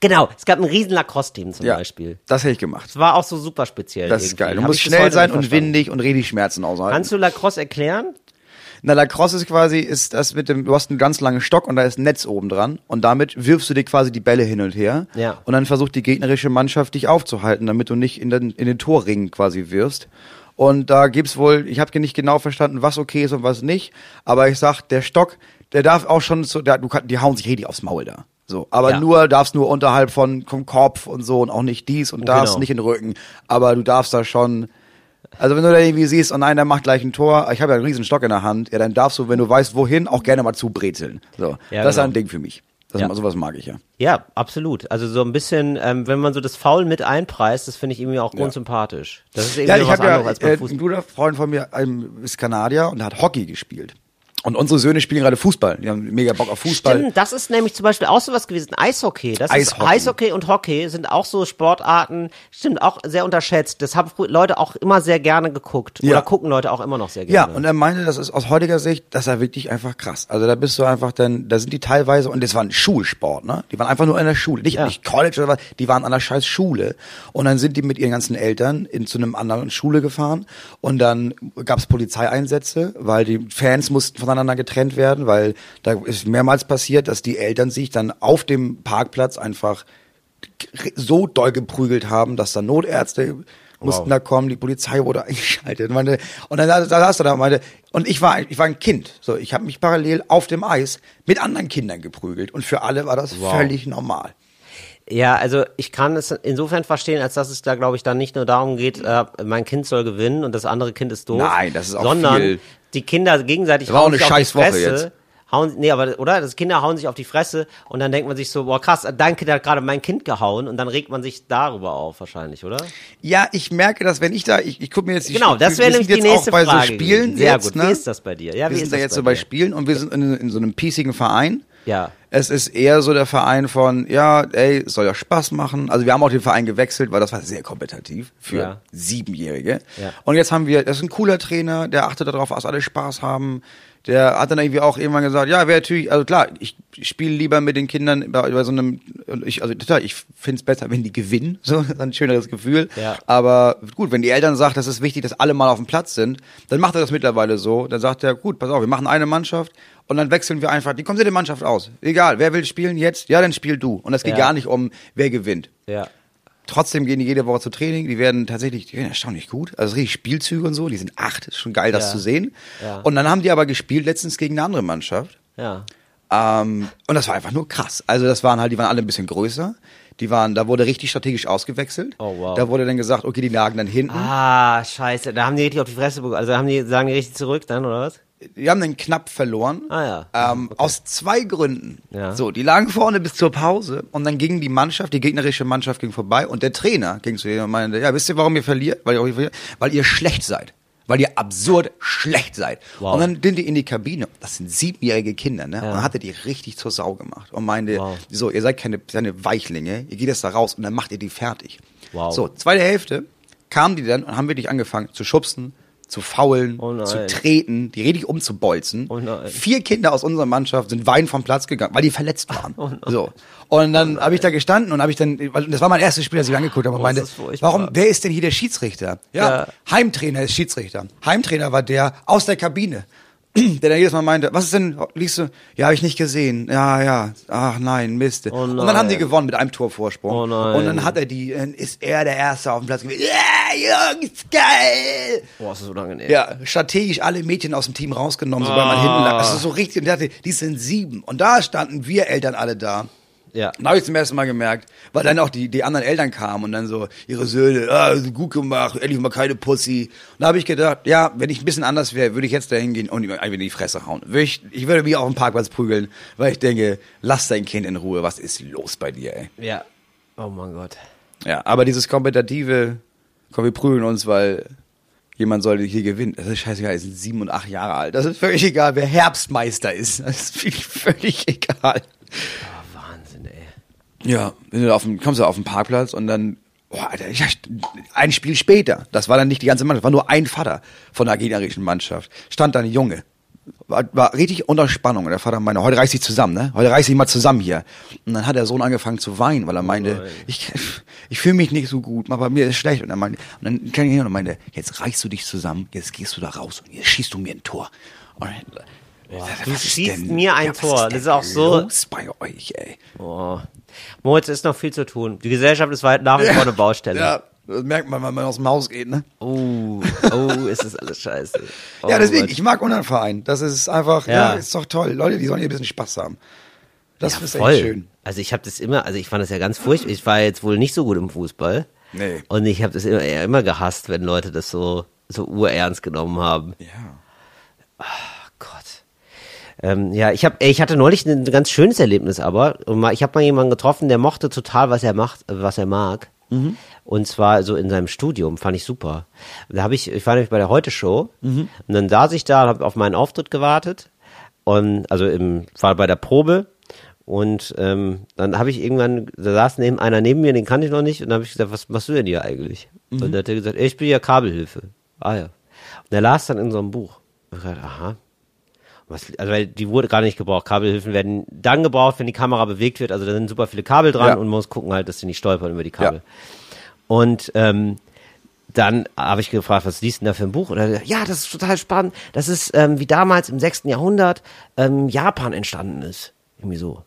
Genau, es gab ein riesen Lacrosse-Team zum Ja, Beispiel. das hätte ich gemacht. Das war auch so super speziell. Das ist irgendwie. geil. Du Hab musst schnell sein und verstanden. windig und richtig Schmerzen aushalten. Kannst du Lacrosse erklären? Na, Lacrosse ist quasi, ist das mit dem, du hast einen ganz langen Stock und da ist ein Netz oben dran und damit wirfst du dir quasi die Bälle hin und her. Ja. Und dann versucht die gegnerische Mannschaft dich aufzuhalten, damit du nicht in den, in den Torring quasi wirfst. Und da gibt's wohl, ich habe nicht genau verstanden, was okay ist und was nicht, aber ich sag, der Stock, der darf auch schon so, der, du kann, die hauen sich richtig aufs Maul da. So, aber Ja. nur darfst nur unterhalb von vom Kopf und so und auch nicht dies und das, Genau. nicht in den Rücken, aber du darfst da schon also wenn du da irgendwie siehst, oh nein, der macht gleich ein Tor, ich habe ja einen riesen Stock in der Hand, ja, dann darfst du, wenn du weißt, wohin, auch gerne mal zubrezeln. So, Ja, das ist genau. ein Ding für mich. Das, Ja. Sowas mag ich ja. Ja, absolut. Also so ein bisschen, ähm, wenn man so das Foul mit einpreist, das finde ich irgendwie auch grundsympathisch. Das ist irgendwie Ja, ich was habe ja, anderes als beim äh, ein Fußball. guter Freund von mir ähm, ist Kanadier und hat Hockey gespielt. Und unsere Söhne spielen gerade Fußball. Die haben mega Bock auf Fußball. Stimmt, das ist nämlich zum Beispiel auch sowas gewesen. Eishockey. Das Eishockey. ist Eishockey und Hockey sind auch so Sportarten, stimmt, auch sehr unterschätzt. Das haben Leute auch immer sehr gerne geguckt. Ja. Oder gucken Leute auch immer noch sehr Ja, gerne. und er meinte, das ist aus heutiger Sicht, das ist ja wirklich einfach krass. Also da bist du einfach dann, da sind die teilweise, und das war ein Schulsport, ne? Die waren einfach nur in der Schule, nicht, Ja. nicht College oder was, die waren an der scheiß Schule. Und dann sind die mit ihren ganzen Eltern in zu einem anderen Schule gefahren und dann gab's Polizeieinsätze, weil die Fans mussten voneinander getrennt werden, weil da ist mehrmals passiert, dass die Eltern sich dann auf dem Parkplatz einfach so doll geprügelt haben, dass dann Notärzte mussten da kommen, die Polizei wurde eingeschaltet. Und, meine, und dann da saß er da und meinte, und ich war, ich war ein Kind. So, ich habe mich parallel auf dem Eis mit anderen Kindern geprügelt. Und für alle war das Wow. völlig normal. Ja, also ich kann es insofern verstehen, als dass es da, glaube ich, dann nicht nur darum geht, äh, mein Kind soll gewinnen und das andere Kind ist doof. Nein, das ist auch sondern viel- die Kinder gegenseitig Das war auch hauen eine sich auf die scheiß Woche Fresse. jetzt. Hauen, nee, aber, oder? Das Kinder hauen sich auf die Fresse und dann denkt man sich so, boah, krass, dein Kind hat gerade mein Kind gehauen und dann regt man sich darüber auf wahrscheinlich, oder? Ja, ich merke, dass wenn ich da, ich, ich gucke mir jetzt die Genau, das wäre nämlich die nächste bei Frage. so Spielen. Sehr jetzt, gut. Ne? Wie ist das bei dir? Ja, wir sind da jetzt so bei dir? Spielen und wir sind in, in so einem piesigen Verein. Ja. Es ist eher so der Verein von, ja, ey, es soll ja Spaß machen. Also wir haben auch den Verein gewechselt, weil das war sehr kompetitiv für Ja. Siebenjährige. Ja. Und jetzt haben wir, das ist ein cooler Trainer, der achtet darauf, dass alle Spaß haben. Der hat dann irgendwie auch irgendwann gesagt, ja, wäre natürlich, also klar, ich spiele lieber mit den Kindern bei, bei so einem, ich, also total, ich find's besser, wenn die gewinnen, so, das ist ein schöneres Gefühl. Ja. Aber gut, wenn die Eltern sagen, das ist wichtig, dass alle mal auf dem Platz sind, dann macht er das mittlerweile so. Dann sagt er, gut, pass auf, wir machen eine Mannschaft und dann wechseln wir einfach die komplette Mannschaft aus. Egal, wer will spielen jetzt? Ja, dann spiel du. Und es geht Ja. gar nicht um, wer gewinnt. Ja. Trotzdem gehen die jede Woche zu Training. Die werden tatsächlich, die werden erstaunlich gut. Also richtig Spielzüge und so. Die sind acht. Ist schon geil, das Ja. zu sehen. Ja. Und dann haben die aber gespielt letztens gegen eine andere Mannschaft. Ja. Ähm, und das war einfach nur krass. Also das waren halt, die waren alle ein bisschen größer. Die waren, da wurde richtig strategisch ausgewechselt. Oh, wow. Da wurde dann gesagt, okay, die lagen dann hinten. Ah, scheiße. Da haben die richtig auf die Fresse bekommen. Also haben die, sagen die richtig zurück dann, oder was? Die haben dann knapp verloren. Ah, ja. Ähm, Aus zwei Gründen. Ja. So, die lagen vorne bis zur Pause und dann ging die Mannschaft, die gegnerische Mannschaft ging vorbei und der Trainer ging zu denen und meinte, ja, wisst ihr, warum ihr verliert? Weil ihr, verliert? Weil ihr schlecht seid. Weil ihr absurd schlecht seid. Wow. Und dann sind die in die Kabine. Das sind siebenjährige Kinder, ne? Ja. Und dann hat er die richtig zur Sau gemacht und meinte, Wow. so, ihr seid keine, keine Weichlinge, ihr geht jetzt da raus und dann macht ihr die fertig. Wow. So, zweite Hälfte kamen die dann und haben wirklich angefangen zu schubsen, zu faulen, Oh nein. zu treten, die richtig umzubolzen. Oh nein. Vier Kinder aus unserer Mannschaft sind weinend vom Platz gegangen, weil die verletzt waren. Oh nein. so. Und dann habe ich da gestanden und habe ich dann, das war mein erstes Spiel, das ich angeguckt habe und Oh, meinte, warum, wer ist denn hier der Schiedsrichter? Ja, Ja. Heimtrainer ist Schiedsrichter. Heimtrainer war der aus der Kabine. Der dann jedes Mal meinte, was ist denn, liegst du? Ja, habe ich nicht gesehen. Ja, ja. Ach nein, Mist. Oh und dann haben die nein. gewonnen mit einem Torvorsprung. Oh nein. Und dann hat er die, dann ist er der Erste auf dem Platz gewesen. Ja, Jungs, geil! Boah, ist das unangenehm. Ja, strategisch alle Mädchen aus dem Team rausgenommen, sobald man hinten lag. Das ist so richtig. Und der hatte, die sind sieben. Und da standen wir Eltern alle da. Ja. Da habe ich zum ersten Mal gemerkt, weil dann auch die, die anderen Eltern kamen und dann so, ihre Söhne, ah, gut gemacht, endlich mal keine Pussy. Und da habe ich gedacht, ja, wenn ich ein bisschen anders wäre, würde ich jetzt da hingehen und ihm in die Fresse hauen. Würde ich, ich würde mich auf dem Parkplatz prügeln, weil ich denke, lass dein Kind in Ruhe, was ist los bei dir, ey? Ja. Oh mein Gott. Ja, aber dieses kompetitive, komm, wir prügeln uns, weil jemand sollte hier gewinnen. Das ist scheißegal, die sind sieben und acht Jahre alt. Das ist völlig egal, wer Herbstmeister ist. Das ist völlig, völlig egal. Oh, Wahnsinn, ey. Ja, wenn du auf dem, kommst du auf den Parkplatz und dann, boah, Alter, ich, ein Spiel später, das war dann nicht die ganze Mannschaft, war nur ein Vater von der gegnerischen Mannschaft, stand da ein Junge. War, war richtig unter Spannung. Und der Vater meinte, heute reiß ich zusammen, ne? Heute reiß ich mal zusammen hier. Und dann hat der Sohn angefangen zu weinen, weil er meinte, nein. ich, ich fühle mich nicht so gut, aber mir ist schlecht. Und er meinte, und dann kam ich hin und meinte, jetzt reißt du dich zusammen, jetzt gehst du da raus und jetzt schießt du mir ein Tor. Und dann, du schießt denn- mir ein was Tor. Das ist auch so- Los bei euch, ey. Oh. Moritz, ist noch viel zu tun. Die Gesellschaft ist weit nach wie vor eine Baustelle. Ja, das merkt man, wenn man aus dem Haus geht, ne? Oh, oh, ist das alles scheiße. Oh ja, deswegen, Gott. ich mag unseren Verein. Das ist einfach, ja. Ja. ist doch toll. Leute, die sollen hier ein bisschen Spaß haben. Das ist Voll. echt schön. Also ich habe das immer, also ich fand das ja ganz furchtbar. Ich war jetzt wohl nicht so gut im Fußball. Nee. Und ich habe das immer, eher immer gehasst, wenn Leute das so, so urernst genommen haben. Ja. Gott. Ähm, ja, ich habe, ich hatte neulich ein ganz schönes Erlebnis, aber ich habe mal jemanden getroffen, der mochte total, was er macht, was er mag. Und zwar so in seinem Studium, fand ich super. Da habe ich, ich war nämlich bei der Heute Show und dann saß ich da und habe auf meinen Auftritt gewartet und also im, war bei der Probe und ähm, dann habe ich irgendwann, da saß neben einer neben mir, den kannte ich noch nicht und dann habe ich gesagt, was machst du denn hier eigentlich? Und dann hat er gesagt, ich bin ja Kabelhilfe. Ah ja. Und er las dann in so einem Buch. Und ich dachte, aha, was, also weil die wurde gar nicht gebraucht. Kabelhilfen werden dann gebraucht, wenn die Kamera bewegt wird. Also da sind super viele Kabel dran Ja. und man muss gucken halt, dass sie nicht stolpern über die Kabel. Und ähm, dann habe ich gefragt, was liest denn da für ein Buch? Und er ja, das ist total spannend. Das ist ähm, wie damals im 6. Jahrhundert ähm, Japan entstanden ist. Irgendwie so.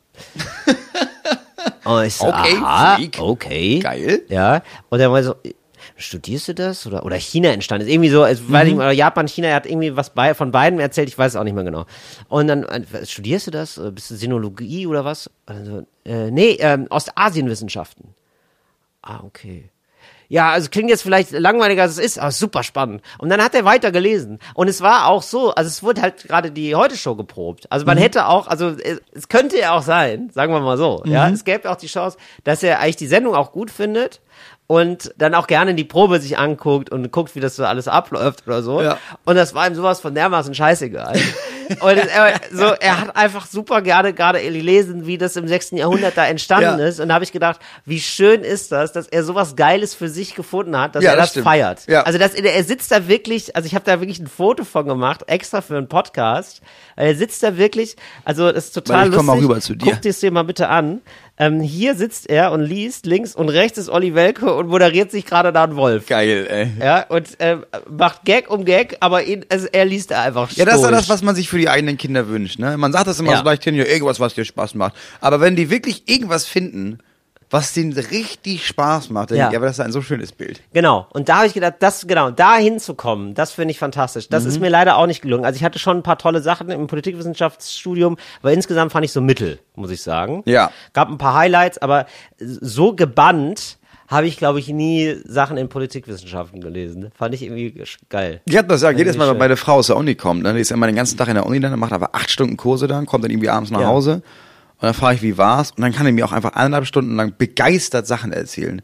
Und ich so, Okay, aha, Freak. okay. Geil. Ja. Und er war so, studierst du das? Oder, oder China entstanden ist. Irgendwie so, es weiß Mhm. nicht mehr, oder Japan, China, er hat irgendwie was bei, von beiden erzählt, ich weiß es auch nicht mehr genau. Und dann, äh, studierst du das? Oder Bist du Sinologie oder was? Also, äh, nee, ähm, Ostasienwissenschaften. Ah, okay. Ja, also klingt jetzt vielleicht langweiliger als es ist, aber super spannend. Und dann hat er weiter gelesen. Und es war auch so, also es wurde halt gerade die Heute-Show geprobt. Also man hätte auch, also es, es könnte ja auch sein, sagen wir mal so, ja, es gäbe auch die Chance, dass er eigentlich die Sendung auch gut findet und dann auch gerne die Probe sich anguckt und guckt, wie das so alles abläuft oder so. Ja. Und das war ihm sowas von dermaßen scheißegal. und er, so, er hat einfach super gerne gerade gelesen, wie das im 6. Jahrhundert da entstanden Ja. ist. Und da habe ich gedacht, wie schön ist das, dass er sowas Geiles für sich gefunden hat, dass Ja, er das das stimmt. feiert. Ja. Also dass er, er sitzt da wirklich, also ich habe da wirklich ein Foto von gemacht, extra für einen Podcast. Er sitzt da wirklich, also das ist total ich komm mal lustig. rüber zu dir. Guck dir es dir mal bitte an. Ähm, hier sitzt er und liest, links und rechts ist Olli Welke und moderiert sich gerade da ein Wolf. Geil, ey. Ja, und ähm, macht Gag um Gag, aber ihn, also er liest da einfach Ja, das ist das, was man sich für die eigenen Kinder wünscht. Ne? Man sagt das immer Ja. so leicht hin, ja, irgendwas, was dir Spaß macht. Aber wenn die wirklich irgendwas finden, was denen richtig Spaß macht. Ja. Ja, aber das ist ein so schönes Bild. Genau. Und da habe ich gedacht, das, genau, da hinzukommen, das finde ich fantastisch. Das Mhm. ist mir leider auch nicht gelungen. Also ich hatte schon ein paar tolle Sachen im Politikwissenschaftsstudium, aber insgesamt fand ich so mittel, muss ich sagen. Ja. Gab ein paar Highlights, aber so gebannt habe ich, glaube ich, nie Sachen in Politikwissenschaften gelesen. Fand ich irgendwie geil. Ich hab das ja jedes Mal, wenn meine Frau aus der Uni kommt, dann ist immer den ganzen Tag in der Uni, dann macht aber acht Stunden Kurse dann, kommt dann irgendwie abends nach Ja. Hause und dann frage ich, wie war's? Und dann kann er mir auch einfach eineinhalb Stunden lang begeistert Sachen erzählen.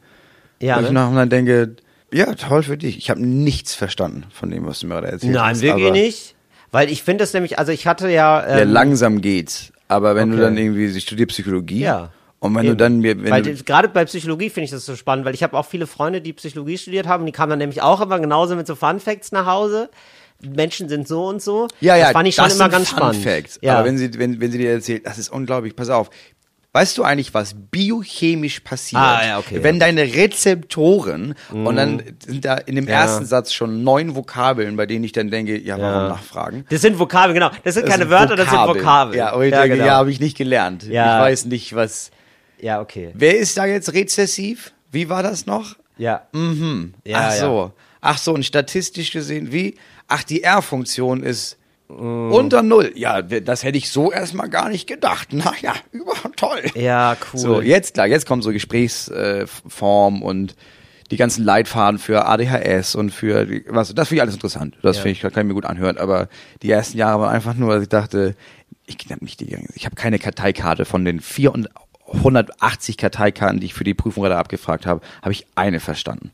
Ja, ich ne? nach und dann denke, ja, toll für dich. Ich habe nichts verstanden von dem, was du mir gerade erzählt Nein, hast. wirklich aber, nicht. Weil ich finde es nämlich, also ich hatte ja. Ja, Ähm, langsam geht's. Aber wenn du Okay. dann irgendwie, ich studiere Psychologie. Ja. Und wenn Eben. du dann mir, wenn weil du, gerade bei Psychologie finde ich das so spannend, weil ich habe auch viele Freunde, die Psychologie studiert haben, die kamen dann nämlich auch immer genauso mit so Fun Facts nach Hause. Menschen sind so und so. Ja, ja, das fand ich schon das immer sind ganz Fun spannend. Facts. Ja. Aber wenn sie, wenn, wenn sie dir erzählt, das ist unglaublich, pass auf. Weißt du eigentlich, was biochemisch passiert, Ah, ja, okay, wenn ja. Deine Rezeptoren und dann sind da in dem Ja. ersten Satz schon neun Vokabeln, bei denen ich dann denke, ja, warum nachfragen? das sind Vokabeln, genau. Das sind Das keine sind Wörter, das sind Vokabeln. Ja, und ich denke, genau. ja, habe ich nicht gelernt. Ja. Ich weiß nicht, was. Ja, okay. Wer ist da jetzt rezessiv? Wie war das noch? Ja. Mhm. Ja, Ach ja. so. Ach so, und statistisch gesehen, wie? Ach, die R-Funktion ist Mm. unter Null. Ja, das hätte ich so erstmal gar nicht gedacht. Na ja, über toll. Ja, cool. So, jetzt klar, jetzt kommen so Gesprächsform und die ganzen Leitfaden für ADHS und für was. Das finde ich alles interessant. Das Ja. finde ich, kann ich mir gut anhören. Aber die ersten Jahre waren einfach nur, dass ich dachte, ich knapp mich die, ich habe keine Karteikarte von den 480 Karteikarten, die ich für die Prüfung gerade abgefragt habe, habe ich eine verstanden.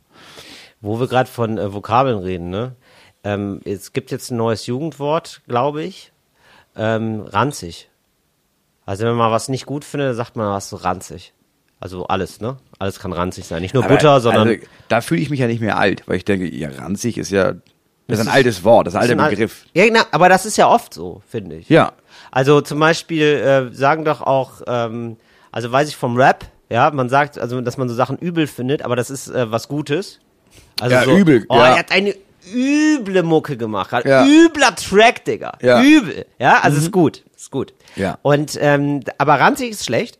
Wo wir gerade von äh, Vokabeln reden, ne? Ähm, es gibt jetzt ein neues Jugendwort, glaube ich. Ähm, ranzig. Also wenn man was nicht gut findet, sagt man was so ranzig. Also alles, ne? Alles kann ranzig sein. Nicht nur Aber, Butter, sondern. Also, da fühle ich mich ja nicht mehr alt, weil ich denke, ja, ranzig ist ja, das ist ein altes Wort, das ist ein alter ein Begriff. Ja, na, aber das ist ja oft so, finde ich. Ja. Also zum Beispiel äh, sagen doch auch, ähm, also weiß ich vom Rap, ja, man sagt, also dass man so Sachen übel findet, aber das ist äh, was Gutes. Also Ja, so, übel, Oh, ja. er hat eine üble Mucke gemacht, hat Ja. übler Track, Digga, Ja. übel, ja, also ist gut, ist gut. Ja. Und ähm, aber ranzig ist schlecht.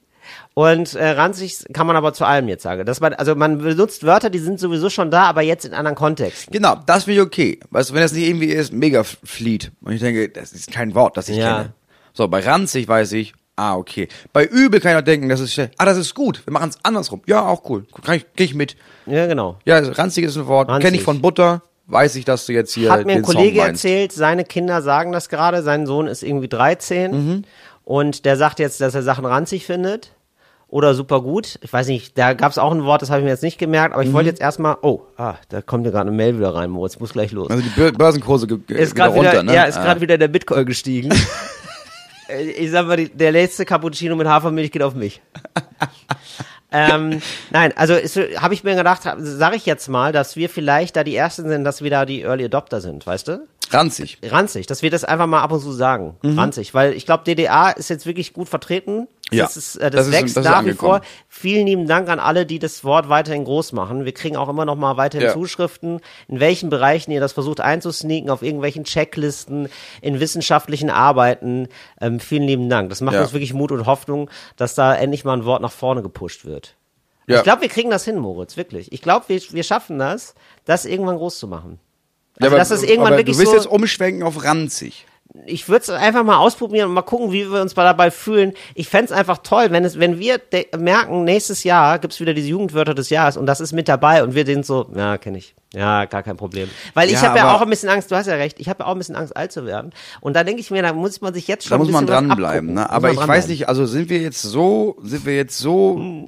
Und äh, ranzig kann man aber zu allem jetzt sagen. Dass man, also man benutzt Wörter, die sind sowieso schon da, aber jetzt in anderen Kontexten. Genau, das finde ich okay. Weißt du, wenn das nicht irgendwie ist, mega flieht. Und ich denke, das ist kein Wort, das ich Ja. kenne. So, bei ranzig weiß ich, ah, okay. Bei übel kann ich auch denken, das ist, ah, das ist gut. Wir machen es andersrum. Ja, auch cool. Kann ich, krieg ich mit. Ja, genau. Ja, also ranzig ist ein Wort. Ranzig. Kenne ich von Butter. Weiß ich, dass du jetzt hier Hat mir ein den Kollege Song meinst. erzählt, seine Kinder sagen das gerade, sein Sohn ist irgendwie 13 Mhm. und der sagt jetzt, dass er Sachen ranzig findet oder super gut. Ich weiß nicht, da gab es auch ein Wort, das habe ich mir jetzt nicht gemerkt, aber ich Mhm. wollte jetzt erstmal, oh, ah, da kommt ja gerade eine Mail wieder rein, Moritz, muss gleich los. Also die Bör- Börsenkurse ist wieder wieder, runter, ne? ja, ist Ah. gerade wieder der Bitcoin gestiegen. Äh, ich sag mal, der letzte Cappuccino mit Hafermilch geht auf mich. ähm, nein, also habe ich mir gedacht, sage ich jetzt mal, dass wir vielleicht da die Ersten sind, dass wir da die Early Adopter sind, weißt du? Ranzig. ranzig, dass wir das einfach mal ab und zu sagen. Ranzig, weil ich glaube, DDA ist jetzt wirklich gut vertreten. Ja, das, ist, äh, das, das ist- wächst das ist nach wie vor. Vielen lieben Dank an alle, die das Wort weiterhin groß machen. Wir kriegen auch immer noch mal weiterhin Ja. Zuschriften, in welchen Bereichen ihr das versucht einzusneaken, auf irgendwelchen Checklisten, in wissenschaftlichen Arbeiten. Ähm, vielen lieben Dank. Das macht Ja. uns wirklich Mut und Hoffnung, dass da endlich mal ein Wort nach vorne gepusht wird. Ja. Ich glaube, wir kriegen das hin, Moritz, wirklich. Ich glaube, wir, wir schaffen das, das irgendwann groß zu machen. Ja, Also, aber- dass das irgendwann aber wirklich Du willst so jetzt umschwenken auf ranzig. ich würde es einfach mal ausprobieren und mal gucken, wie wir uns mal dabei fühlen. Ich fänd's einfach toll, wenn es, wenn wir merken, nächstes Jahr gibt's wieder diese Jugendwörter des Jahres und das ist mit dabei und wir sind so, ja, kenne ich. Ja, gar kein Problem. Weil ich Ja, habe ja aber- auch ein bisschen Angst, du hast ja recht, ich habe ja auch ein bisschen Angst, alt zu werden. Und da denke ich mir, da muss man sich jetzt schon Da muss ein man dranbleiben. Ne? Aber ich weiß nicht, also sind wir jetzt so, sind wir jetzt so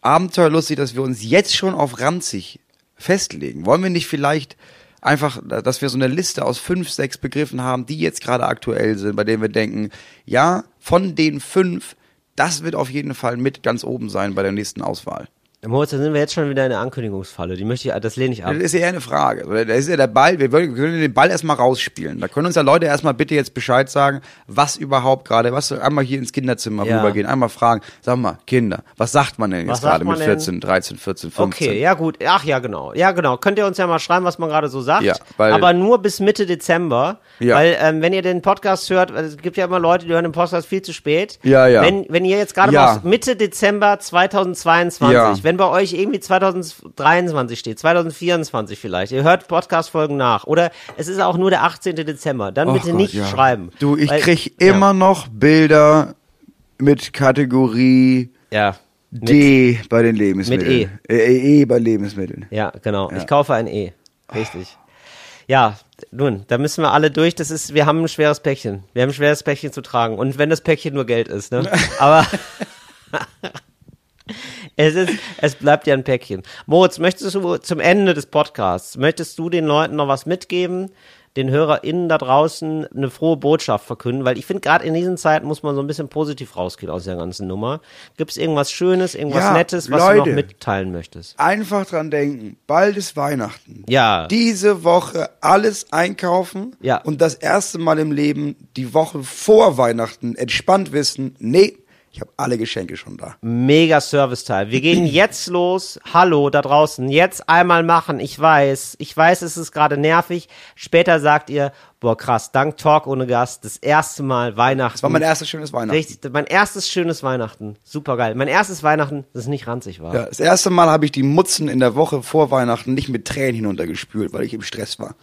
abenteuerlustig, dass wir uns jetzt schon auf ranzig festlegen? Wollen wir nicht vielleicht einfach, dass wir so eine Liste aus fünf, sechs Begriffen haben, die jetzt gerade aktuell sind, bei denen wir denken, ja, von den fünf, das wird auf jeden Fall mit ganz oben sein bei der nächsten Auswahl. Moritz, da sind wir jetzt schon wieder in der Ankündigungsfalle. Die möchte ich, das lehne ich ab. Das ist ja eher eine Frage. Da ist ja der Ball, wir können den Ball erstmal rausspielen. Da können uns ja Leute erstmal bitte jetzt Bescheid sagen, was überhaupt gerade, was einmal hier ins Kinderzimmer Ja. rübergehen, einmal fragen, sag mal, Kinder, was sagt man denn Was jetzt gerade mit denn? 14, 13, 14, 15? Okay, ja gut. Ach ja, genau. Ja, genau. Könnt ihr uns ja mal schreiben, was man gerade so sagt. Ja, weil- aber nur bis Mitte Dezember. Ja. Weil, ähm, wenn ihr den Podcast hört, es gibt ja immer Leute, die hören den Podcast viel zu spät. Ja, ja. Wenn, wenn ihr jetzt gerade Ja. mal Mitte Dezember 2022, Ja. Wenn bei euch irgendwie 2023 steht, 2024 vielleicht, ihr hört Podcast-Folgen nach. Oder es ist auch nur der 18. Dezember, dann Och bitte Gott, nicht ja. schreiben. Du, ich Weil- krieg ja. immer noch Bilder mit Kategorie Ja. D bei den Lebensmitteln. Mit Äh, E bei Lebensmitteln. Ja, genau. Ich kaufe ein E. Richtig. Ja, nun, da müssen wir alle durch. Das ist, wir haben ein schweres Päckchen. Wir haben ein schweres Päckchen zu tragen. Und wenn das Päckchen nur Geld ist, ne? Aber es ist, es bleibt ja ein Päckchen. Moritz, möchtest du zum Ende des Podcasts, möchtest du den Leuten noch was mitgeben? Den HörerInnen da draußen eine frohe Botschaft verkünden, weil ich finde, gerade in diesen Zeiten muss man so ein bisschen positiv rausgehen aus der ganzen Nummer. Gibt es irgendwas Schönes, irgendwas Ja, Nettes, was du noch Leute. mitteilen möchtest? Einfach dran denken, bald ist Weihnachten. Ja. Diese Woche alles einkaufen Ja. und das erste Mal im Leben die Woche vor Weihnachten entspannt wissen, nee, ich habe alle Geschenke schon da. Mega Serviceteil. Wir gehen jetzt los. Hallo da draußen. Jetzt einmal machen. Ich weiß, ich weiß, es ist gerade nervig. Später sagt ihr, boah krass, dank Talk ohne Gast, das erste Mal Weihnachten. Das war mein erstes schönes Weihnachten. Richtig, mein erstes schönes Weihnachten. Super geil. Mein erstes Weihnachten, das nicht ranzig war. Ja, das erste Mal habe ich die Mutzen in der Woche vor Weihnachten nicht mit Tränen hinuntergespült, weil ich im Stress war.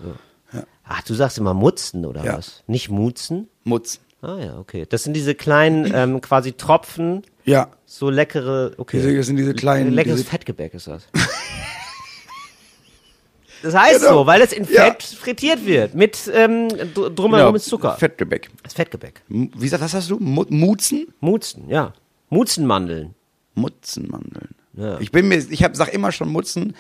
Ach, du sagst immer Mutzen oder Ja. was? Nicht Mutzen? Mutzen. Ah ja, okay. Das sind diese kleinen ähm, quasi Tropfen, Ja. so leckere, okay. Diese, das sind diese kleinen. Leckeres diese, Fettgebäck ist das. Das heißt Genau. so, weil es in Ja. Fett frittiert wird. Mit ähm, dr- drumherum ist Zucker. Fettgebäck. Das Fettgebäck. M- Wie gesagt, was hast du? Mu Mutzen? Mutzen, ja. Mutzenmandeln. Mutzenmandeln. Ja. Ich bin mir, ich hab, sag immer schon Mutzen.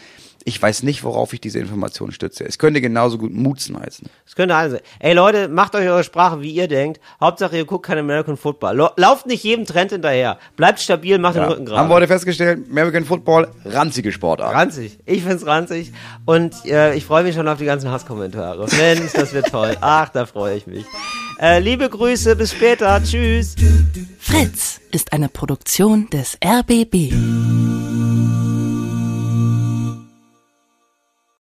Ich weiß nicht, worauf ich diese Information stütze. Es könnte genauso gut Mutzen heißen. Das könnte alles sein. Ey Leute, macht euch eure Sprache, wie ihr denkt. Hauptsache, ihr guckt kein American Football. Lauft nicht jedem Trend hinterher. Bleibt stabil, macht den Ja. Rücken Haben wir gerade. heute festgestellt, American Football, ranzige Sportart. Ranzig. Ich find's ranzig. Und äh, ich freue mich schon auf die ganzen Hasskommentare. Mensch, das wird toll. Ach, da freue ich mich. Äh, liebe Grüße, bis später. Tschüss. Fritz ist eine Produktion des RBB.